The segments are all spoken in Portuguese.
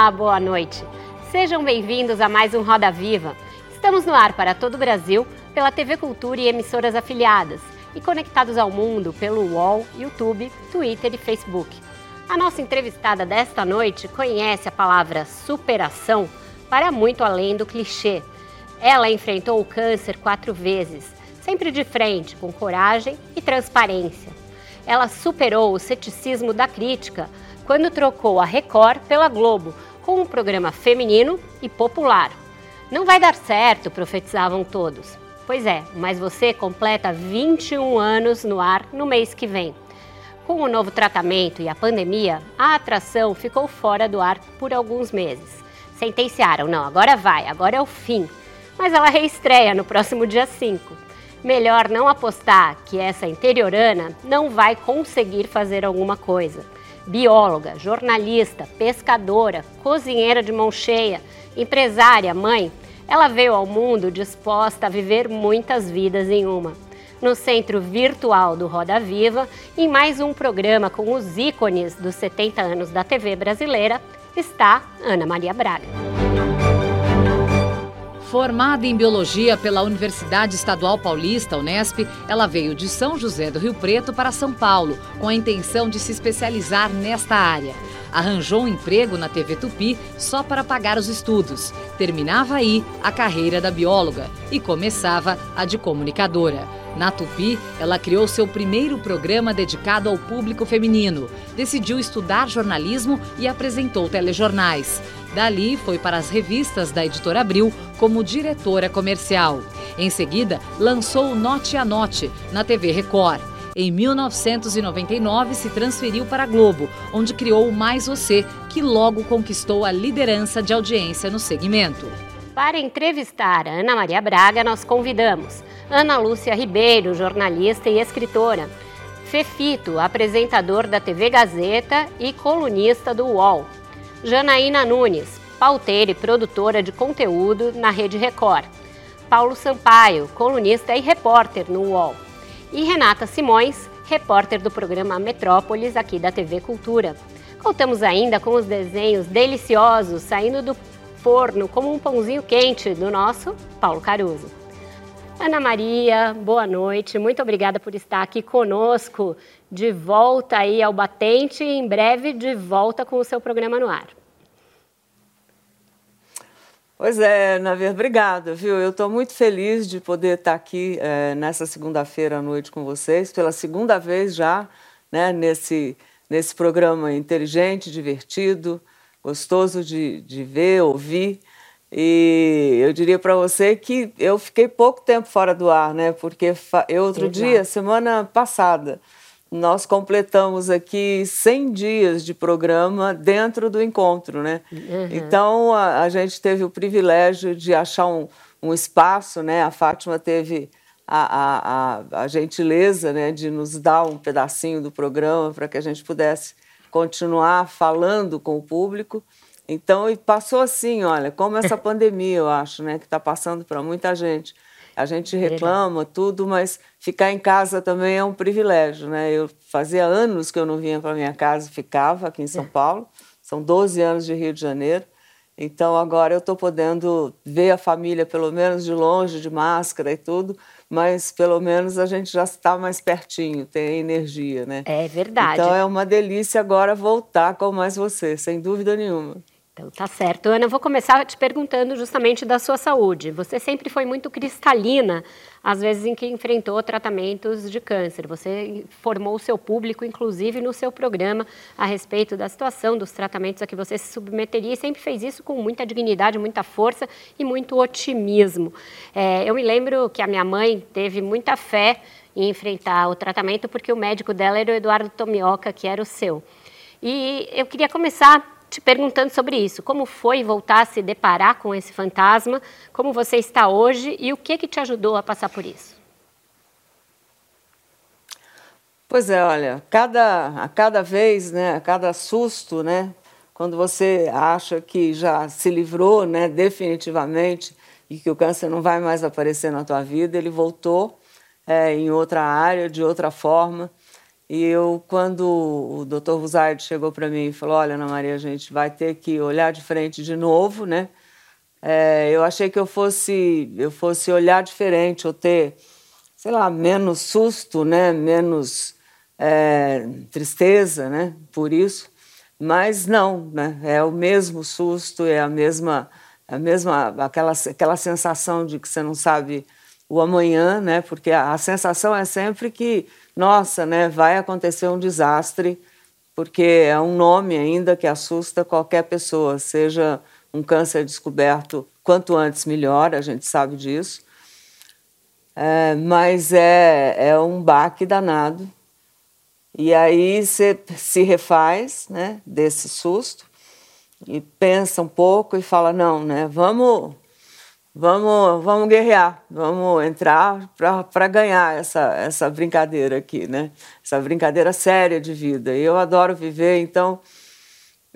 Olá, boa noite. Sejam bem-vindos a mais um Roda Viva. Estamos no ar para todo o Brasil pela TV Cultura e emissoras afiliadas e conectados ao mundo pelo UOL, YouTube, Twitter e Facebook. A nossa entrevistada desta noite conhece a palavra superação para muito além do clichê. Ela enfrentou o câncer quatro vezes, sempre de frente, com coragem e transparência. Ela superou o ceticismo da crítica quando trocou a Record pela Globo, com um programa feminino e popular. Não vai dar certo, profetizavam todos. Pois é, mas você completa 21 anos no ar no mês que vem. Com o novo tratamento e a pandemia, a atração ficou fora do ar por alguns meses. Sentenciaram, não, agora vai, agora é o fim. Mas ela reestreia no próximo dia 5. Melhor não apostar que essa interiorana não vai conseguir fazer alguma coisa bióloga, jornalista, pescadora, cozinheira de mão cheia, empresária, mãe, ela veio ao mundo disposta a viver muitas vidas em uma. No centro virtual do Roda Viva, em mais um programa com os ícones dos 70 anos da TV brasileira, está Ana Maria Braga. Formada em biologia pela Universidade Estadual Paulista, Unesp, ela veio de São José do Rio Preto para São Paulo, com a intenção de se especializar nesta área. Arranjou um emprego na TV Tupi só para pagar os estudos. Terminava aí a carreira da bióloga e começava a de comunicadora. Na Tupi, ela criou seu primeiro programa dedicado ao público feminino. Decidiu estudar jornalismo e apresentou telejornais. Dali foi para as revistas da editora Abril como diretora comercial. Em seguida, lançou Note a Note na TV Record. Em 1999, se transferiu para a Globo, onde criou o Mais Você, que logo conquistou a liderança de audiência no segmento. Para entrevistar a Ana Maria Braga, nós convidamos Ana Lúcia Ribeiro, jornalista e escritora. Fefito, apresentador da TV Gazeta e colunista do UOL. Janaína Nunes, pauteira e produtora de conteúdo na Rede Record. Paulo Sampaio, colunista e repórter no UOL. E Renata Simões, repórter do programa Metrópolis aqui da TV Cultura. Contamos ainda com os desenhos deliciosos saindo do forno como um pãozinho quente do nosso Paulo Caruso. Ana Maria, boa noite. Muito obrigada por estar aqui conosco de volta aí ao Batente e em breve de volta com o seu programa no ar. Pois é, Naver, obrigada, viu? Eu estou muito feliz de poder estar aqui é, nessa segunda-feira à noite com vocês, pela segunda vez já, né, nesse, nesse programa inteligente, divertido, gostoso de, de ver, ouvir. E eu diria para você que eu fiquei pouco tempo fora do ar, né? Porque eu outro Exato. dia, semana passada, nós completamos aqui 100 dias de programa dentro do encontro, né? Uhum. Então a, a, gente teve o privilégio de achar um, um espaço, né? A Fátima teve a, a, a, gentileza, né, de nos dar um pedacinho do programa para que a gente pudesse continuar falando com o público. Então, passou assim, olha, como essa pandemia, eu acho, né, que está passando para muita gente. A gente reclama tudo, mas ficar em casa também é um privilégio, né? Eu fazia anos que eu não vinha para minha casa, ficava aqui em São é. Paulo. São 12 anos de Rio de Janeiro. Então agora eu estou podendo ver a família pelo menos de longe, de máscara e tudo, mas pelo menos a gente já está mais pertinho, tem energia, né? É verdade. Então é uma delícia agora voltar com mais você, sem dúvida nenhuma. Então, tá certo. Ana, vou começar te perguntando justamente da sua saúde. Você sempre foi muito cristalina, às vezes em que enfrentou tratamentos de câncer. Você formou o seu público, inclusive, no seu programa, a respeito da situação dos tratamentos a que você se submeteria e sempre fez isso com muita dignidade, muita força e muito otimismo. É, eu me lembro que a minha mãe teve muita fé em enfrentar o tratamento porque o médico dela era o Eduardo Tomioka, que era o seu. E eu queria começar te perguntando sobre isso. Como foi voltar a se deparar com esse fantasma? Como você está hoje e o que que te ajudou a passar por isso? Pois é, olha, cada, a cada vez, né, a cada susto, né, quando você acha que já se livrou, né, definitivamente, e que o câncer não vai mais aparecer na tua vida, ele voltou é, em outra área, de outra forma. E eu, quando o Dr. Ruzardi chegou para mim e falou, olha, Ana Maria, a gente vai ter que olhar de frente de novo, né? É, eu achei que eu fosse, eu fosse olhar diferente, ou ter, sei lá, menos susto, né? Menos é, tristeza, né? Por isso, mas não, né? É o mesmo susto, é a mesma, a mesma aquela aquela sensação de que você não sabe o amanhã, né? Porque a, a sensação é sempre que, nossa, né? Vai acontecer um desastre, porque é um nome ainda que assusta qualquer pessoa, seja um câncer descoberto quanto antes melhor, a gente sabe disso. É, mas é, é um baque danado e aí você se refaz né, desse susto e pensa um pouco e fala, não, né, vamos, vamos, vamos guerrear, vamos entrar para ganhar essa, essa brincadeira aqui, né? Essa brincadeira séria de vida. E eu adoro viver, então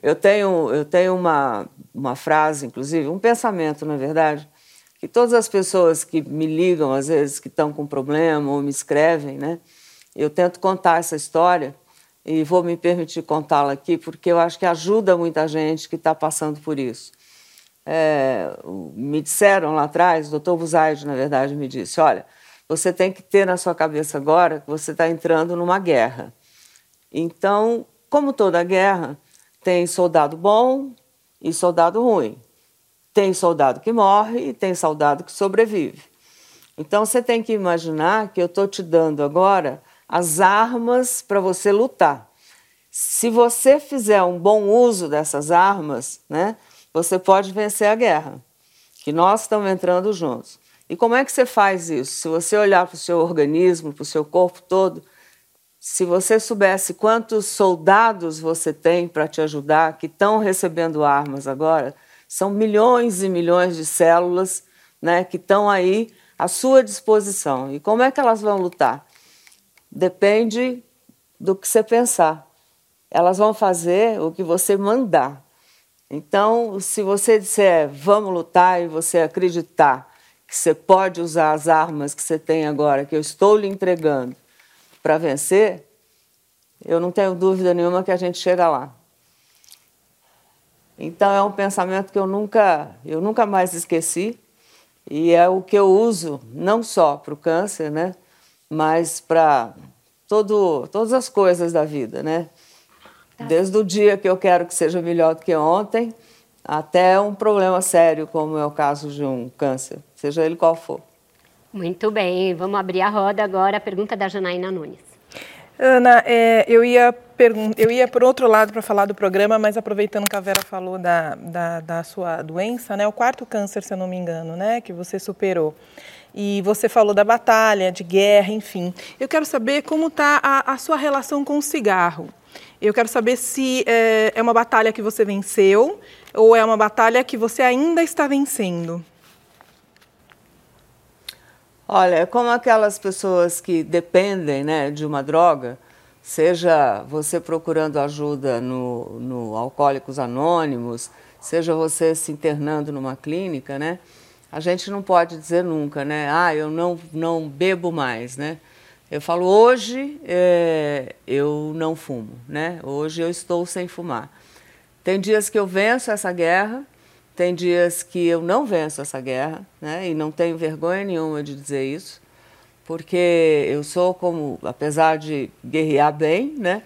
eu tenho, eu tenho uma, uma frase, inclusive, um pensamento, na verdade, que todas as pessoas que me ligam, às vezes, que estão com problema ou me escrevem, né? Eu tento contar essa história e vou me permitir contá-la aqui porque eu acho que ajuda muita gente que está passando por isso. É, me disseram lá atrás, o doutor Buzaide, na verdade, me disse: olha, você tem que ter na sua cabeça agora que você está entrando numa guerra. Então, como toda guerra, tem soldado bom e soldado ruim. Tem soldado que morre e tem soldado que sobrevive. Então, você tem que imaginar que eu estou te dando agora as armas para você lutar. Se você fizer um bom uso dessas armas, né, você pode vencer a guerra, que nós estamos entrando juntos. E como é que você faz isso? Se você olhar para o seu organismo, para o seu corpo todo, se você soubesse quantos soldados você tem para te ajudar, que estão recebendo armas agora, são milhões e milhões de células né, que estão aí à sua disposição. E como é que elas vão lutar? depende do que você pensar. Elas vão fazer o que você mandar. Então, se você disser vamos lutar e você acreditar que você pode usar as armas que você tem agora, que eu estou lhe entregando, para vencer, eu não tenho dúvida nenhuma que a gente chega lá. Então é um pensamento que eu nunca, eu nunca mais esqueci e é o que eu uso não só para o câncer, né, mas para todas as coisas da vida, né? Tá. Desde o dia que eu quero que seja melhor do que ontem, até um problema sério, como é o caso de um câncer, seja ele qual for. Muito bem, vamos abrir a roda agora. A pergunta da Janaína Nunes. Ana, é, eu, ia eu ia por outro lado para falar do programa, mas aproveitando que a Vera falou da, da, da, sua doença, né, o quarto câncer, se eu não me engano, né, que você superou e você falou da batalha, de guerra, enfim. Eu quero saber como está a, a, sua relação com o cigarro. Eu quero saber se é, é uma batalha que você venceu ou é uma batalha que você ainda está vencendo. Olha, como aquelas pessoas que dependem né, de uma droga, seja você procurando ajuda no, no Alcoólicos Anônimos, seja você se internando numa clínica, né? a gente não pode dizer nunca, né? Ah, eu não, não bebo mais, né? Eu falo, hoje é, eu não fumo, né? Hoje eu estou sem fumar. Tem dias que eu venço essa guerra, tem dias que eu não venço essa guerra, né? E não tenho vergonha nenhuma de dizer isso, porque eu sou como, apesar de guerrear bem, né?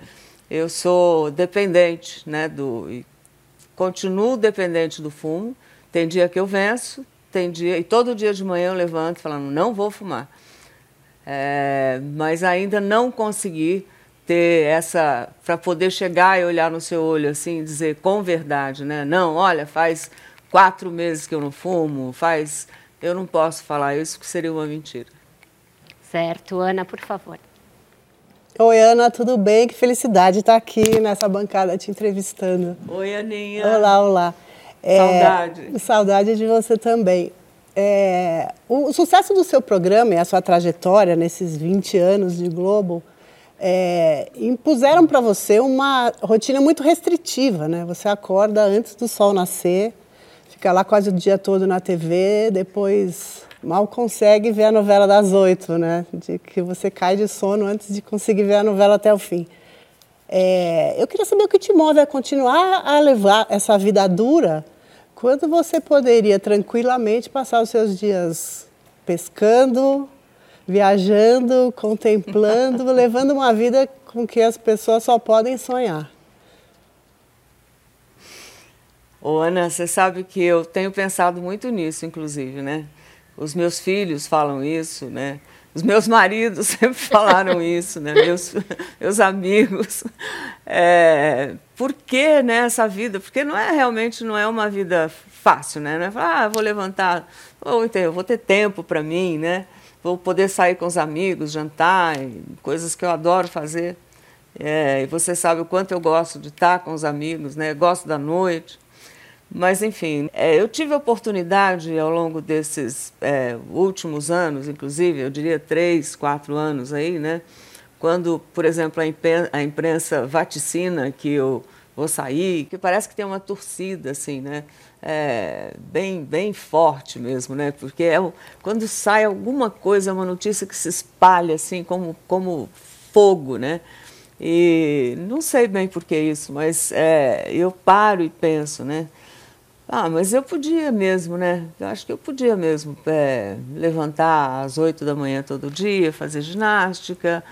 Eu sou dependente, né? Do, continuo dependente do fumo. Tem dia que eu venço, tem dia, e todo dia de manhã eu levanto falando, não vou fumar. É, mas ainda não consegui ter essa, para poder chegar e olhar no seu olho assim, dizer com verdade, né? Não, olha, faz quatro meses que eu não fumo, faz. Eu não posso falar isso, que seria uma mentira. Certo, Ana, por favor. Oi, Ana, tudo bem? Que felicidade estar aqui nessa bancada te entrevistando. Oi, Aninha. Olá, olá. É, saudade. Saudade de você também. É, o, o, sucesso do seu programa e a sua trajetória nesses 20 anos de Globo é, impuseram para você uma rotina muito restritiva, né? Você acorda antes do sol nascer, fica lá quase o dia todo na TV, depois mal consegue ver a novela das oito, né? De que você cai de sono antes de conseguir ver a novela até o fim. É, eu queria saber o que te move a continuar a levar essa vida dura, quando você poderia tranquilamente passar os seus dias pescando, viajando, contemplando, levando uma vida com que as pessoas só podem sonhar. Ô, Ana, você sabe que eu tenho pensado muito nisso, inclusive, né? Os meus filhos falam isso, né? Os meus maridos sempre falaram isso, né? meus, meus amigos. É, por que né, essa vida? Porque não é realmente não é uma vida fácil, né? Não é falar, ah, vou levantar, ou então, eu vou ter tempo para mim, né? Vou poder sair com os amigos, jantar, coisas que eu adoro fazer. É, e você sabe o quanto eu gosto de estar com os amigos, né? Gosto da noite. Mas, enfim, é, eu tive a oportunidade ao longo desses é, últimos anos, inclusive, eu diria três, quatro anos aí, né? Quando, por exemplo, a imprensa vaticina que eu vou sair, que parece que tem uma torcida, assim, né? É, bem, bem forte mesmo, né? Porque é, quando sai alguma coisa, é uma notícia que se espalha, assim, como, como fogo, né? E não sei bem por que isso, mas é, eu paro e penso, né? Ah, mas eu podia mesmo, né? Eu acho que eu podia mesmo é, levantar às oito da manhã todo dia, fazer ginástica,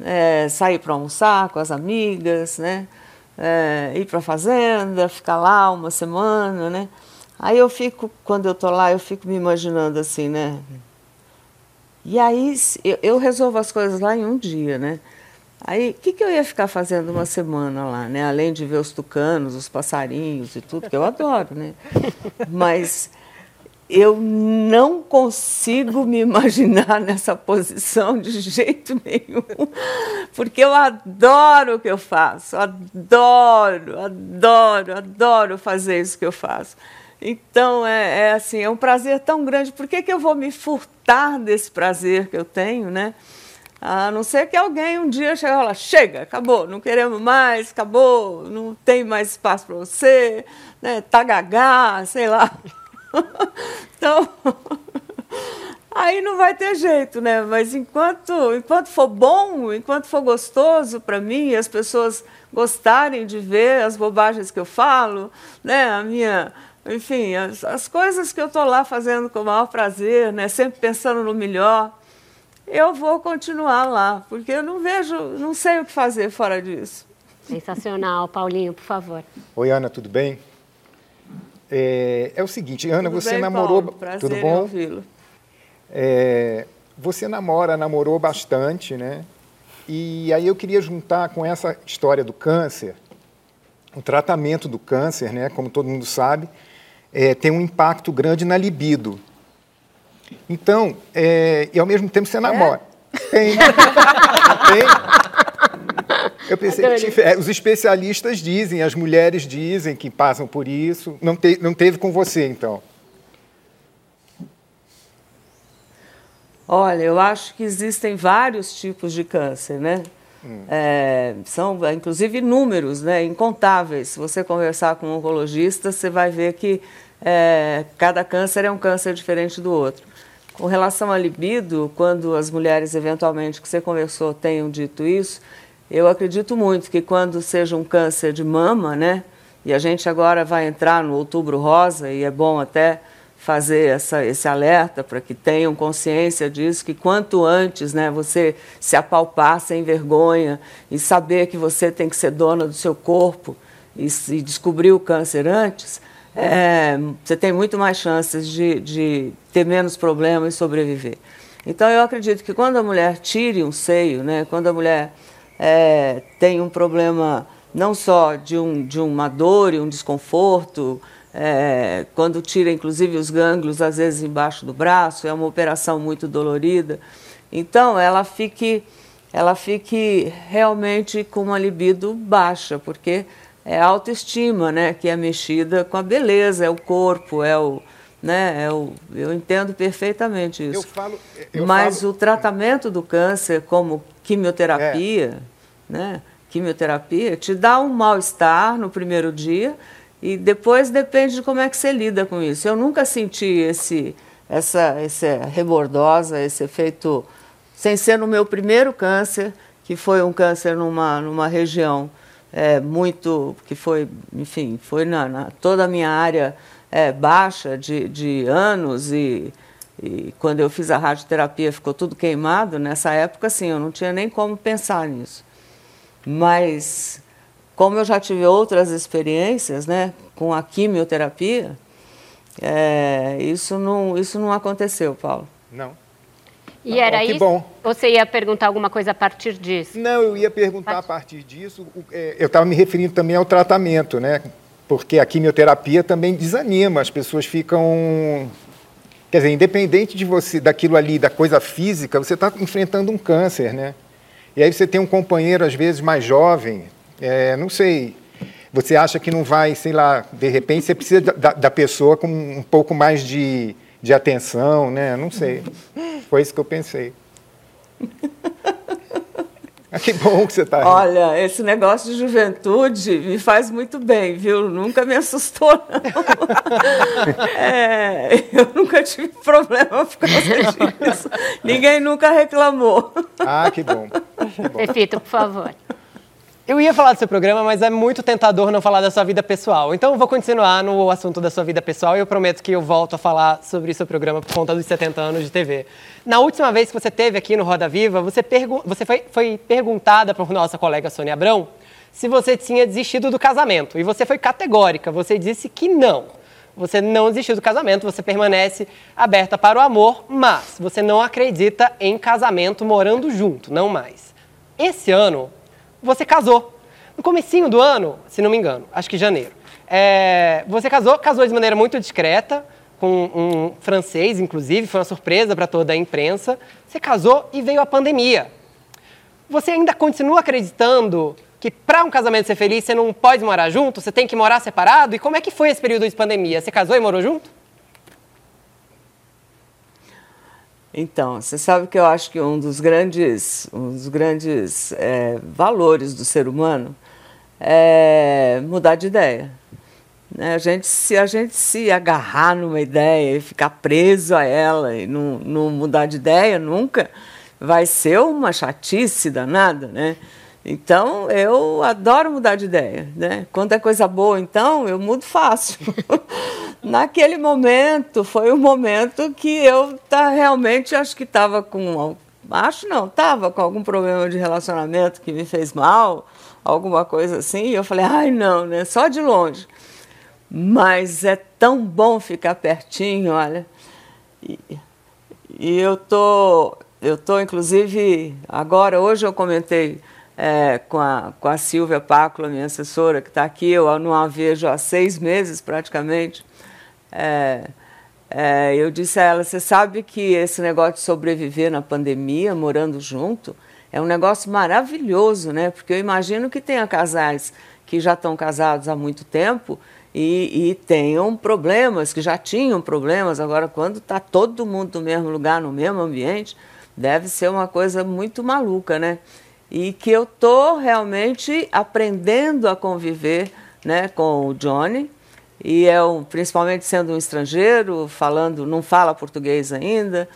é, sair para almoçar com as amigas, né? É, ir para a fazenda, ficar lá uma semana, né? Aí eu fico, quando eu tô lá, eu fico me imaginando assim, né? E aí eu, eu resolvo as coisas lá em um dia, né? Aí, o que, que eu ia ficar fazendo uma semana lá, né? Além de ver os tucanos, os passarinhos e tudo, que eu adoro, né? Mas eu não consigo me imaginar nessa posição de jeito nenhum, porque eu adoro o que eu faço, adoro, adoro, adoro fazer isso que eu faço. Então, é, é assim, é um prazer tão grande. Por que, que eu vou me furtar desse prazer que eu tenho, né? A não ser que alguém um dia chegue e fale, chega, acabou, não queremos mais, acabou, não tem mais espaço para você, né, tá gagá, sei lá. então, aí não vai ter jeito, né? Mas enquanto, enquanto for bom, enquanto for gostoso para mim, as pessoas gostarem de ver as bobagens que eu falo, né, a minha enfim, as, as coisas que eu estou lá fazendo com o maior prazer, né, sempre pensando no melhor, eu vou continuar lá, porque eu não vejo, não sei o que fazer fora disso. Sensacional, Paulinho, por favor. Oi, Ana, tudo bem? É, é o seguinte, Ana, tudo você bem, namorou. Paulo? Prazer tudo bom? ouvi-lo. É, você namora, namorou bastante, né? E aí eu queria juntar com essa história do câncer, o tratamento do câncer, né? Como todo mundo sabe, é, tem um impacto grande na libido. Então, é, e ao mesmo tempo você namora. É? Tem. Tem. Eu pensei, é, os especialistas dizem, as mulheres dizem que passam por isso. Não, te, não teve com você, então? Olha, eu acho que existem vários tipos de câncer, né? Hum. É, são, inclusive, números né, incontáveis. Se você conversar com um oncologista, você vai ver que é, cada câncer é um câncer diferente do outro. Com relação à libido, quando as mulheres eventualmente que você conversou tenham dito isso, eu acredito muito que quando seja um câncer de mama, né? E a gente agora vai entrar no outubro rosa e é bom até fazer essa, esse alerta para que tenham consciência disso, que quanto antes né, você se apalpar sem vergonha e saber que você tem que ser dona do seu corpo e, e descobrir o câncer antes, é, você tem muito mais chances de, de ter menos problemas e sobreviver. Então, eu acredito que quando a mulher tire um seio, né, quando a mulher é, tem um problema não só de, um, de uma dor e um desconforto, é, quando tira inclusive os gânglios, às vezes embaixo do braço, é uma operação muito dolorida. Então, ela fique ela fique realmente com uma libido baixa, porque é a autoestima, né, que é mexida com a beleza, é o corpo, é o, né, é o, eu entendo perfeitamente isso. Eu falo, eu Mas falo... o tratamento do câncer, como quimioterapia, é. né, quimioterapia, te dá um mal-estar no primeiro dia e depois depende de como é que você lida com isso. Eu nunca senti esse, essa, essa rebordosa, esse efeito, sem ser no meu primeiro câncer, que foi um câncer numa, numa região é, muito, que foi, enfim, foi na, na toda a minha área é, baixa de, de anos e, e quando eu fiz a radioterapia ficou tudo queimado. Nessa época, sim, eu não tinha nem como pensar nisso. Mas como eu já tive outras experiências, né, com a quimioterapia, é, isso não isso não aconteceu, Paulo. Não. E era bom, isso? Bom. Você ia perguntar alguma coisa a partir disso? Não, eu ia perguntar a partir disso. É, eu estava me referindo também ao tratamento, né? Porque a quimioterapia também desanima, as pessoas ficam. Quer dizer, independente de você, daquilo ali, da coisa física, você está enfrentando um câncer, né? E aí você tem um companheiro, às vezes, mais jovem, é, não sei, você acha que não vai, sei lá, de repente você precisa da, da pessoa com um pouco mais de, de atenção, né? Não sei. Foi isso que eu pensei. Ah, que bom que você está Olha, esse negócio de juventude me faz muito bem, viu? Nunca me assustou, não. É, eu nunca tive problema por causa disso. Ninguém nunca reclamou. Ah, que bom. Que bom. Por favor. Eu ia falar do seu programa, mas é muito tentador não falar da sua vida pessoal. Então eu vou continuar no assunto da sua vida pessoal e eu prometo que eu volto a falar sobre o seu programa por conta dos 70 anos de TV. Na última vez que você teve aqui no Roda Viva, você, você foi, foi perguntada por nossa colega Sônia Abrão se você tinha desistido do casamento. E você foi categórica, você disse que não. Você não desistiu do casamento, você permanece aberta para o amor, mas você não acredita em casamento morando junto, não mais. Esse ano, você casou. No comecinho do ano, se não me engano, acho que janeiro. É, você casou, casou de maneira muito discreta, com um francês, inclusive, foi uma surpresa para toda a imprensa. Você casou e veio a pandemia. Você ainda continua acreditando que para um casamento ser feliz você não pode morar junto, você tem que morar separado? E como é que foi esse período de pandemia? Você casou e morou junto? Então, você sabe que eu acho que um dos grandes, um dos grandes é, valores do ser humano é mudar de ideia. Né? A gente, se a gente se agarrar numa ideia e ficar preso a ela e não, não mudar de ideia nunca, vai ser uma chatice danada, né? Então, eu adoro mudar de ideia, né? Quando é coisa boa, então, eu mudo fácil. Naquele momento, foi um momento que eu tá, realmente acho que estava com... Acho não, estava com algum problema de relacionamento que me fez mal, alguma coisa assim. E eu falei, ai não, né? Só de longe. Mas é tão bom ficar pertinho, olha. E, e eu tô, eu tô inclusive agora hoje eu comentei é, com, a, com a Silvia Pácula, minha assessora, que está aqui, eu não a vejo há seis meses praticamente. É, é, eu disse a ela: você sabe que esse negócio de sobreviver na pandemia, morando junto, é um negócio maravilhoso, né? Porque eu imagino que tenha casais que já estão casados há muito tempo e, e tenham problemas, que já tinham problemas, agora, quando está todo mundo no mesmo lugar, no mesmo ambiente, deve ser uma coisa muito maluca, né? E que eu estou realmente aprendendo a conviver né, com o Johnny. E é um, principalmente sendo um estrangeiro, falando, não fala português ainda,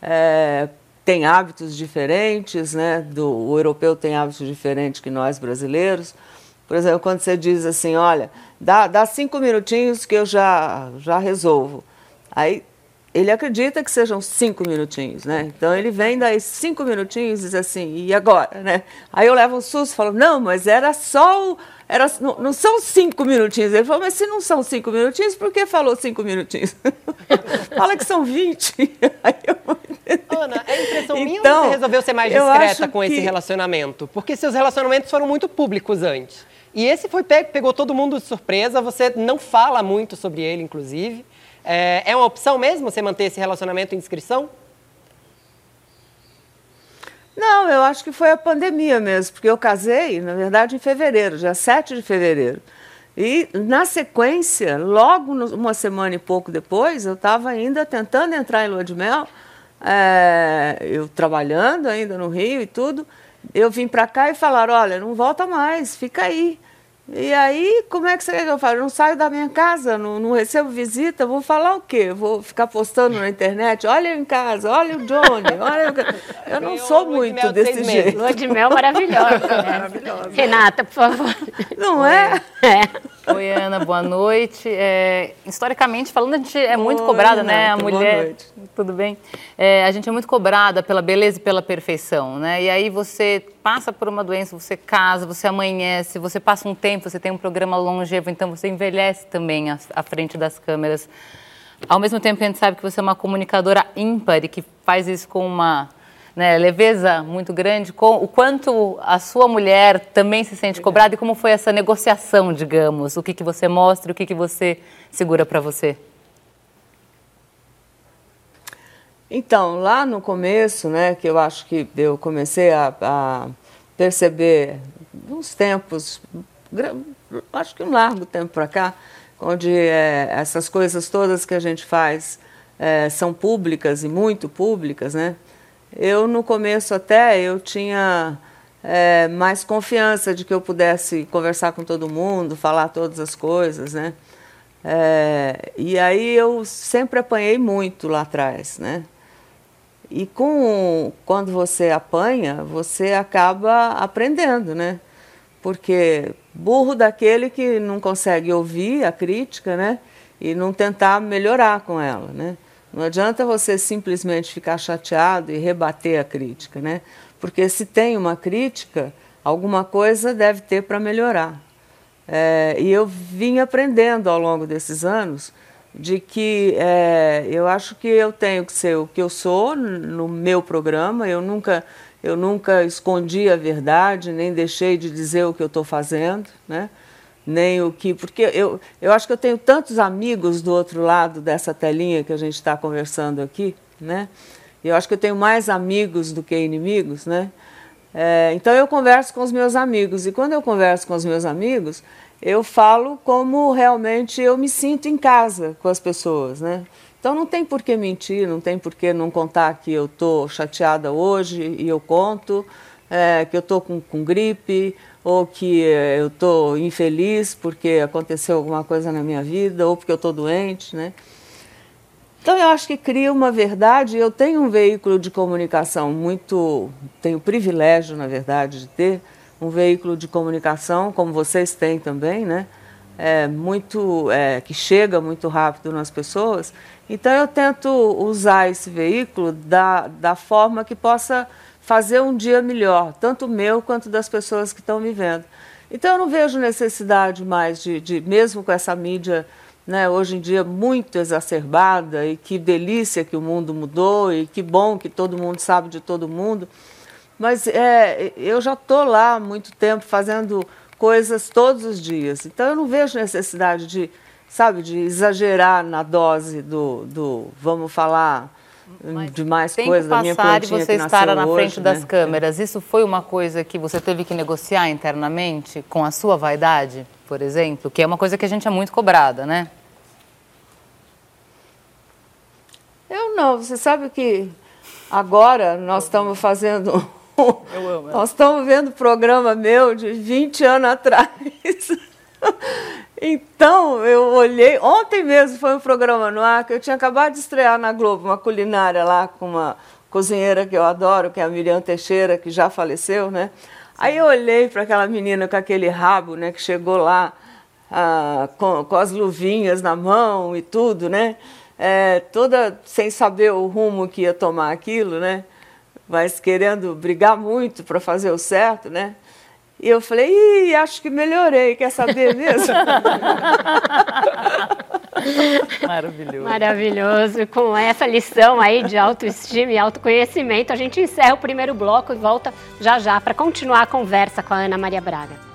é, tem hábitos diferentes, né? Do, o europeu tem hábitos diferentes que nós brasileiros. Por exemplo, quando você diz assim, olha, dá, dá cinco minutinhos que eu já, já resolvo. Aí ele acredita que sejam cinco minutinhos, né? Então ele vem daí cinco minutinhos e diz assim, e agora, né? Aí eu levo um susto e falo, não, mas era só o, era, não, não, são cinco minutinhos. Ele falou, mas se não são cinco minutinhos, por que falou cinco minutinhos? Fala que são vinte. Aí eu Ana, é impressão minha então, ou você resolveu ser mais discreta com que... esse relacionamento? Porque seus relacionamentos foram muito públicos antes. E esse foi pegou todo mundo de surpresa, você não fala muito sobre ele, inclusive. É, é uma opção mesmo você manter esse relacionamento em inscrição? Não, eu acho que foi a pandemia mesmo, porque eu casei, na verdade, em fevereiro, dia 7 de fevereiro. E, na sequência, logo uma semana e pouco depois, eu estava ainda tentando entrar em lua de mel, é, eu trabalhando ainda no Rio e tudo. Eu vim para cá e falaram: olha, não volta mais, fica aí. E aí, como é que você quer que eu falo? Eu não saio da minha casa, não, não recebo visita, vou falar o quê? Vou ficar postando na internet, olha eu em casa, olha o Johnny, olha eu... eu não sou muito desse jeito. Lua de mel maravilhosa. Né? maravilhosa. Renata, por favor. Não é? É. Oi, Ana, boa noite. É, historicamente falando, a gente é muito Oi, cobrada, Renata, né? A mulher. Boa noite. Tudo bem? É, a gente é muito cobrada pela beleza e pela perfeição, né? E aí você passa por uma doença, você casa, você amanhece, você passa um tempo, você tem um programa longevo, então você envelhece também à, à frente das câmeras. Ao mesmo tempo que a gente sabe que você é uma comunicadora ímpar e que faz isso com uma né, leveza muito grande, com, o quanto a sua mulher também se sente cobrada e como foi essa negociação, digamos, o que, que você mostra, o que, que você segura para você? Então, lá no começo, né, que eu acho que eu comecei a, a perceber uns tempos, acho que um largo tempo para cá, onde é, essas coisas todas que a gente faz é, são públicas e muito públicas, né? Eu no começo até eu tinha é, mais confiança de que eu pudesse conversar com todo mundo, falar todas as coisas, né? É, e aí eu sempre apanhei muito lá atrás, né? E com, quando você apanha, você acaba aprendendo, né? Porque burro daquele que não consegue ouvir a crítica, né? E não tentar melhorar com ela, né? Não adianta você simplesmente ficar chateado e rebater a crítica, né? Porque se tem uma crítica, alguma coisa deve ter para melhorar. É, e eu vim aprendendo ao longo desses anos de que é, eu acho que eu tenho que ser o que eu sou no meu programa. Eu nunca, eu nunca escondi a verdade, nem deixei de dizer o que eu estou fazendo, né? Nem o que. Porque eu, eu acho que eu tenho tantos amigos do outro lado dessa telinha que a gente está conversando aqui, né? Eu acho que eu tenho mais amigos do que inimigos, né? É, então eu converso com os meus amigos e quando eu converso com os meus amigos eu falo como realmente eu me sinto em casa com as pessoas, né? Então não tem por que mentir, não tem por que não contar que eu estou chateada hoje e eu conto, é, que eu estou com, com gripe, ou que eu estou infeliz porque aconteceu alguma coisa na minha vida, ou porque eu estou doente, né? Então eu acho que cria uma verdade. Eu tenho um veículo de comunicação muito, tenho o privilégio, na verdade, de ter, um veículo de comunicação, como vocês têm também, né? É, muito, é, que chega muito rápido nas pessoas. Então eu tento usar esse veículo da, da forma que possa fazer um dia melhor, tanto meu quanto das pessoas que estão me vendo. Então eu não vejo necessidade mais de, de mesmo com essa mídia né, hoje em dia muito exacerbada, e que delícia que o mundo mudou, e que bom que todo mundo sabe de todo mundo. Mas é, eu já estou lá há muito tempo fazendo coisas todos os dias. Então eu não vejo necessidade de, sabe, de exagerar na dose do, do vamos falar Mas de mais coisas da minha passar e você estar na hoje, frente né? das câmeras, isso foi uma coisa que você teve que negociar internamente com a sua vaidade, por exemplo, que é uma coisa que a gente é muito cobrada, né? Eu não, você sabe que agora nós estamos fazendo eu amo. Nós estamos vendo programa meu de 20 anos atrás. Então, eu olhei. Ontem mesmo foi um programa no ar que eu tinha acabado de estrear na Globo, uma culinária lá com uma cozinheira que eu adoro, que é a Miriam Teixeira, que já faleceu, né? Aí eu olhei para aquela menina com aquele rabo, né, que chegou lá ah, com, com as luvinhas na mão e tudo, né? É, toda sem saber o rumo que ia tomar aquilo, né? mas querendo brigar muito para fazer o certo, né? E eu falei, Ih, acho que melhorei, quer saber mesmo? Maravilhoso. Maravilhoso. Com essa lição aí de autoestima e autoconhecimento, a gente encerra o primeiro bloco e volta já já para continuar a conversa com a Ana Maria Braga.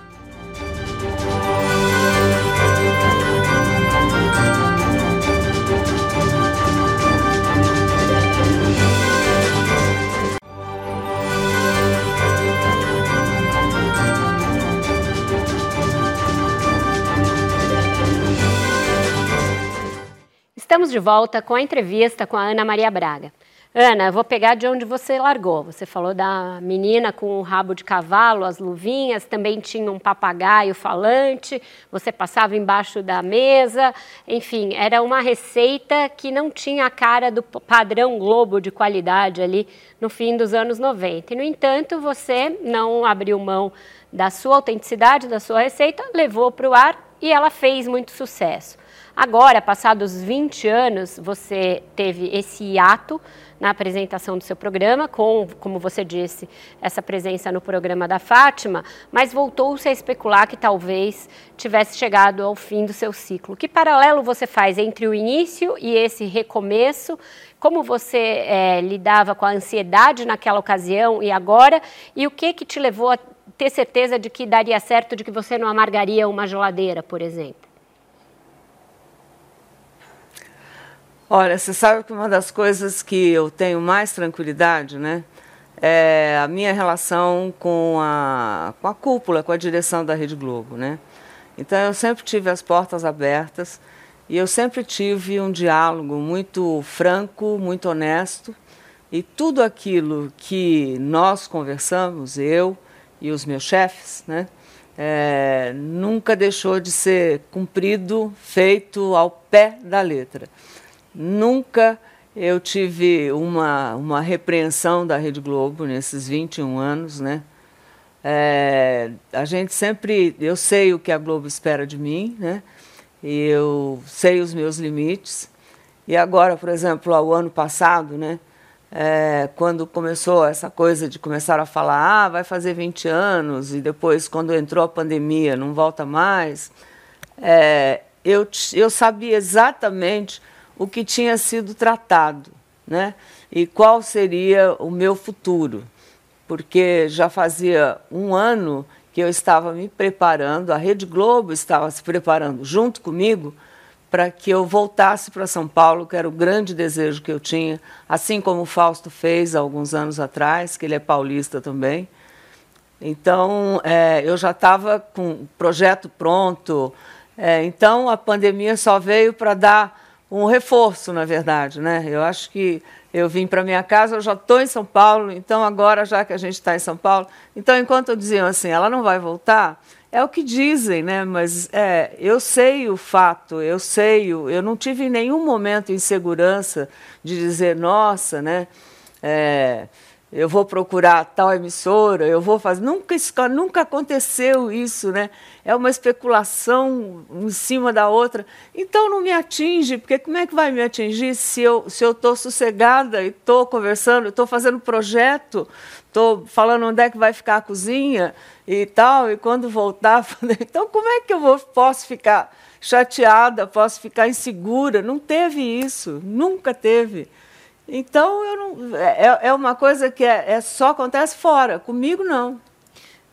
Estamos de volta com a entrevista com a Ana Maria Braga. Ana, vou pegar de onde você largou. Você falou da menina com o rabo de cavalo, as luvinhas, também tinha um papagaio falante, você passava embaixo da mesa, enfim, era uma receita que não tinha a cara do padrão Globo de qualidade ali no fim dos anos 90. E, no entanto, você não abriu mão da sua autenticidade, da sua receita, levou para o ar e ela fez muito sucesso. Agora, passados 20 anos, você teve esse hiato na apresentação do seu programa, com, como você disse, essa presença no programa da Fátima, mas voltou-se a especular que talvez tivesse chegado ao fim do seu ciclo. Que paralelo você faz entre o início e esse recomeço? Como você é, lidava com a ansiedade naquela ocasião e agora? E o que, que te levou a ter certeza de que daria certo, de que você não amargaria uma geladeira, por exemplo? Olha, você sabe que uma das coisas que eu tenho mais tranquilidade, né, é a minha relação com a, com a cúpula, com a direção da Rede Globo, né? Então eu sempre tive as portas abertas e eu sempre tive um diálogo muito franco, muito honesto e tudo aquilo que nós conversamos, eu e os meus chefes, né, é, nunca deixou de ser cumprido, feito ao pé da letra. Nunca eu tive uma, uma repreensão da Rede Globo nesses 21 anos, né? É, a gente sempre, eu sei o que a Globo espera de mim, né? E eu sei os meus limites. E agora, por exemplo, ao ano passado, né? É, quando começou essa coisa de começar a falar, ah, vai fazer 20 anos, e depois, quando entrou a pandemia, não volta mais, é, eu, eu sabia exatamente o que tinha sido tratado, né? E qual seria o meu futuro? Porque já fazia um ano que eu estava me preparando, a Rede Globo estava se preparando junto comigo para que eu voltasse para São Paulo, que era o grande desejo que eu tinha, assim como o Fausto fez há alguns anos atrás, que ele é paulista também. Então, é, eu já estava com o projeto pronto. É, então, a pandemia só veio para dar um reforço, na verdade, né? Eu acho que eu vim para minha casa, eu já estou em São Paulo, então agora, já que a gente está em São Paulo, então enquanto eu assim, ela não vai voltar, é o que dizem, né? Mas é, eu sei o fato, eu sei, eu não tive nenhum momento insegurança de dizer, nossa, né? É, eu vou procurar tal emissora, eu vou fazer. Nunca, nunca aconteceu isso, né? É uma especulação em cima da outra. Então não me atinge, porque como é que vai me atingir se eu se eu estou sossegada e estou conversando, estou fazendo projeto, estou falando onde é que vai ficar a cozinha e tal, e quando voltar, então como é que eu vou posso ficar chateada, posso ficar insegura? Não teve isso, nunca teve. Então, eu não, é, é uma coisa que é, é só acontece fora, comigo não.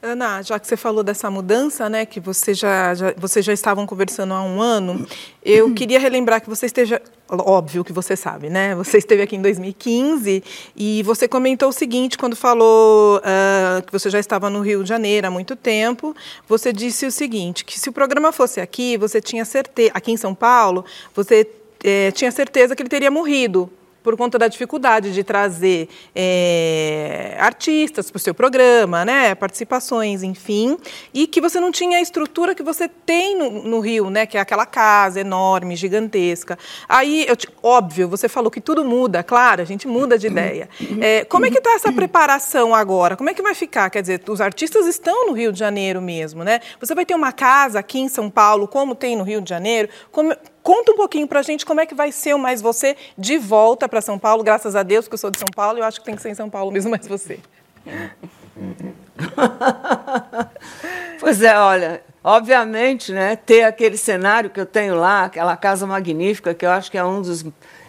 Ana, já que você falou dessa mudança, né, que você já, já, vocês já estavam conversando há um ano, eu queria relembrar que você esteja, óbvio que você sabe, né, você esteve aqui em 2015 e você comentou o seguinte quando falou uh, que você já estava no Rio de Janeiro há muito tempo, você disse o seguinte, que se o programa fosse aqui, você tinha certeza, aqui em São Paulo, você é, tinha certeza que ele teria morrido, por conta da dificuldade de trazer é, artistas para o seu programa, né, participações, enfim, e que você não tinha a estrutura que você tem no, no Rio, né, que é aquela casa enorme, gigantesca. Aí, eu, óbvio, você falou que tudo muda, claro, a gente muda de ideia. É, como é que está essa preparação agora? Como é que vai ficar? Quer dizer, os artistas estão no Rio de Janeiro mesmo, né? Você vai ter uma casa aqui em São Paulo, como tem no Rio de Janeiro? Como, Conta um pouquinho para a gente como é que vai ser o Mais Você de volta para São Paulo, graças a Deus que eu sou de São Paulo eu acho que tem que ser em São Paulo mesmo Mais Você. pois é, olha, obviamente, né, ter aquele cenário que eu tenho lá, aquela casa magnífica, que eu acho que é um dos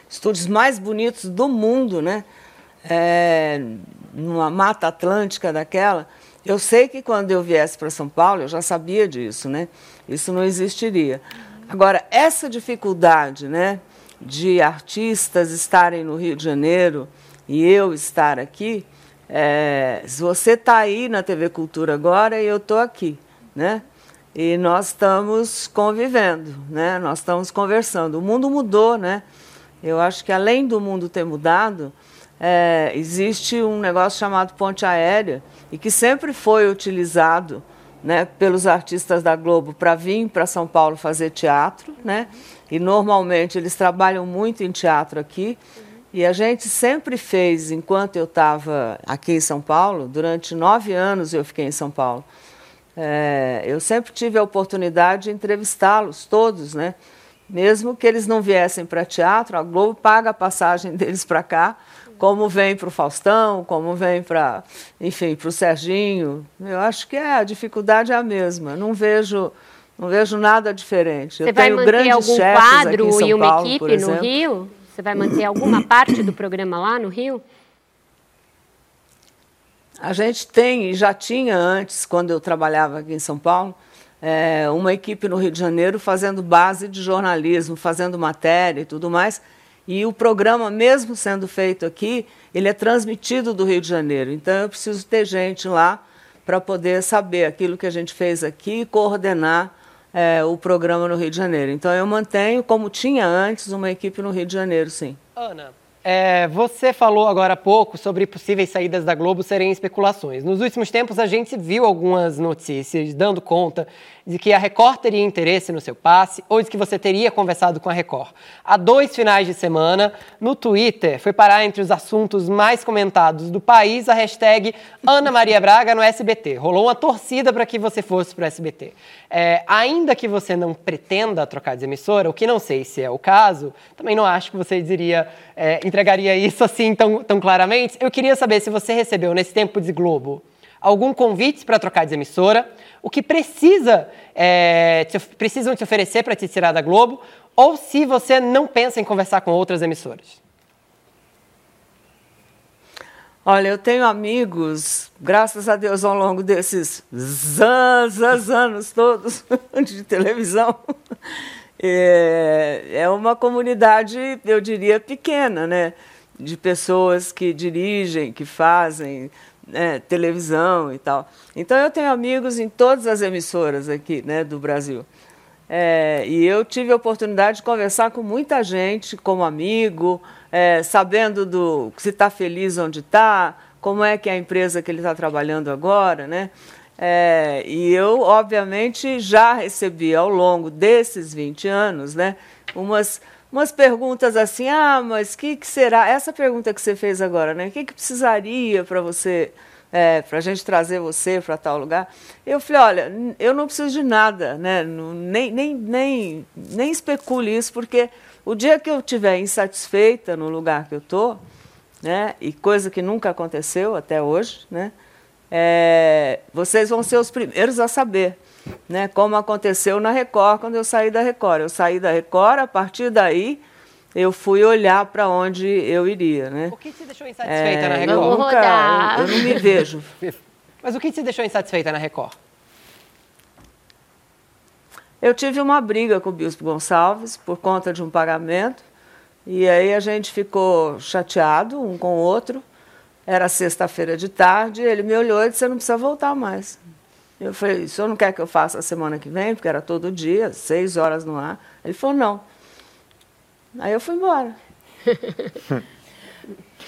estúdios mais bonitos do mundo, né, é, numa mata atlântica daquela, eu sei que quando eu viesse para São Paulo, eu já sabia disso, né, isso não existiria. Agora, essa dificuldade né, de artistas estarem no Rio de Janeiro e eu estar aqui, é, você está aí na TV Cultura agora e eu estou aqui, né? E nós estamos convivendo, né? Nós estamos conversando. O mundo mudou, né? Eu acho que além do mundo ter mudado, é, existe um negócio chamado ponte aérea e que sempre foi utilizado né, pelos artistas da Globo para vir para São Paulo fazer teatro, né? E normalmente eles trabalham muito em teatro aqui. E a gente sempre fez, enquanto eu estava aqui em São Paulo, durante nove anos eu fiquei em São Paulo. É, eu sempre tive a oportunidade de entrevistá-los todos, né? Mesmo que eles não viessem para teatro, a Globo paga a passagem deles para cá como vem para o Faustão, como vem para, enfim, para o Serginho. Eu acho que é, a dificuldade é a mesma. Não vejo, não vejo nada diferente. Você eu vai manter algum quadro e uma Paulo, equipe no. Rio? Você vai manter alguma parte do programa lá no Rio? A gente tem, e já tinha antes, quando eu trabalhava aqui em São Paulo, é, uma equipe no Rio de Janeiro fazendo base de jornalismo, fazendo matéria e tudo mais. E o programa, mesmo sendo feito aqui, ele é transmitido do Rio de Janeiro. Então eu preciso ter gente lá para poder saber aquilo que a gente fez aqui e coordenar é, o programa no Rio de Janeiro. Então eu mantenho, como tinha antes, uma equipe no Rio de Janeiro, sim. Ana, é, você falou agora há pouco sobre possíveis saídas da Globo serem especulações. Nos últimos tempos, a gente viu algumas notícias dando conta de que a Record teria interesse no seu passe ou de que você teria conversado com a Record. Há dois finais de semana, no Twitter, foi parar entre os assuntos mais comentados do país a hashtag Ana Maria Braga no SBT. Rolou uma torcida para que você fosse para o SBT. É, ainda que você não pretenda trocar de emissora, o que não sei se é o caso, também não acho que você diria, é, entregaria isso assim tão, tão claramente. Eu queria saber se você recebeu nesse tempo de Globo algum convite para trocar de emissora, o que precisa, é, te, precisam te oferecer para te tirar da Globo, ou se você não pensa em conversar com outras emissoras. Olha, eu tenho amigos, graças a Deus, ao longo desses zans, anos todos de televisão. É, é uma comunidade, eu diria, pequena, né? De pessoas que dirigem, que fazem né, televisão e tal. Então, eu tenho amigos em todas as emissoras aqui né, do Brasil. É, e eu tive a oportunidade de conversar com muita gente como amigo, é, sabendo do se está feliz onde está, como é que é a empresa que ele está trabalhando agora, né? É, e eu, obviamente, já recebi ao longo desses 20 anos, né, umas, umas perguntas assim, ah, mas o que, que será? Essa pergunta que você fez agora, né? O que, que precisaria para você é, para a gente trazer você para tal lugar. Eu falei, olha, eu não preciso de nada, né? nem, nem, nem, nem especule isso, porque o dia que eu estiver insatisfeita no lugar que eu estou, né? e coisa que nunca aconteceu até hoje, né? É, vocês vão ser os primeiros a saber. Né, como aconteceu na Record quando eu saí da Record. Eu saí da Record, a partir daí eu fui olhar para onde eu iria, né? O que te deixou insatisfeita É, na eu Record? Nunca, eu, eu não me vejo. Mas o que te deixou insatisfeita na Record? Eu tive uma briga com o Bispo Gonçalves por conta de um pagamento. E aí a gente ficou chateado um com o outro. Era sexta-feira de tarde, ele me olhou e disse, você não precisa voltar mais. Eu falei, o senhor não quer que eu faça a semana que vem? Porque era todo dia, seis horas no ar. Ele falou, não. Aí eu fui embora.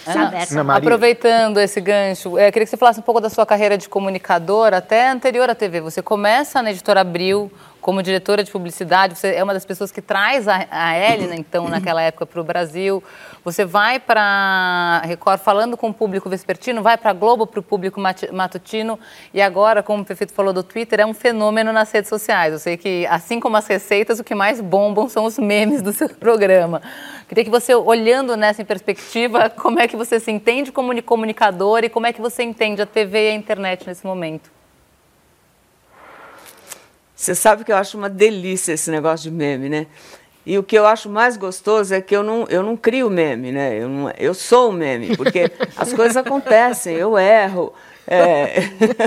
Ana, Ana aproveitando esse gancho, eu queria que você falasse um pouco da sua carreira de comunicadora, até anterior à TV. Você começa na Editora Abril como diretora de publicidade, você é uma das pessoas que traz a, a Helena, então, naquela época, para o Brasil. Você vai para Record falando com o público vespertino, vai para Globo para o público matutino, e agora, como o Prefeito falou do Twitter, é um fenômeno nas redes sociais. Eu sei que, assim como as receitas, o que mais bombam são os memes do seu programa. Queria que você, olhando nessa perspectiva, como é que você se entende como comunicador e como é que você entende a TV e a internet nesse momento? Você sabe que eu acho uma delícia esse negócio de meme, né? E o que eu acho mais gostoso é que eu não, eu não crio meme, né? Eu, não, eu sou o meme, porque as coisas acontecem, eu erro. é,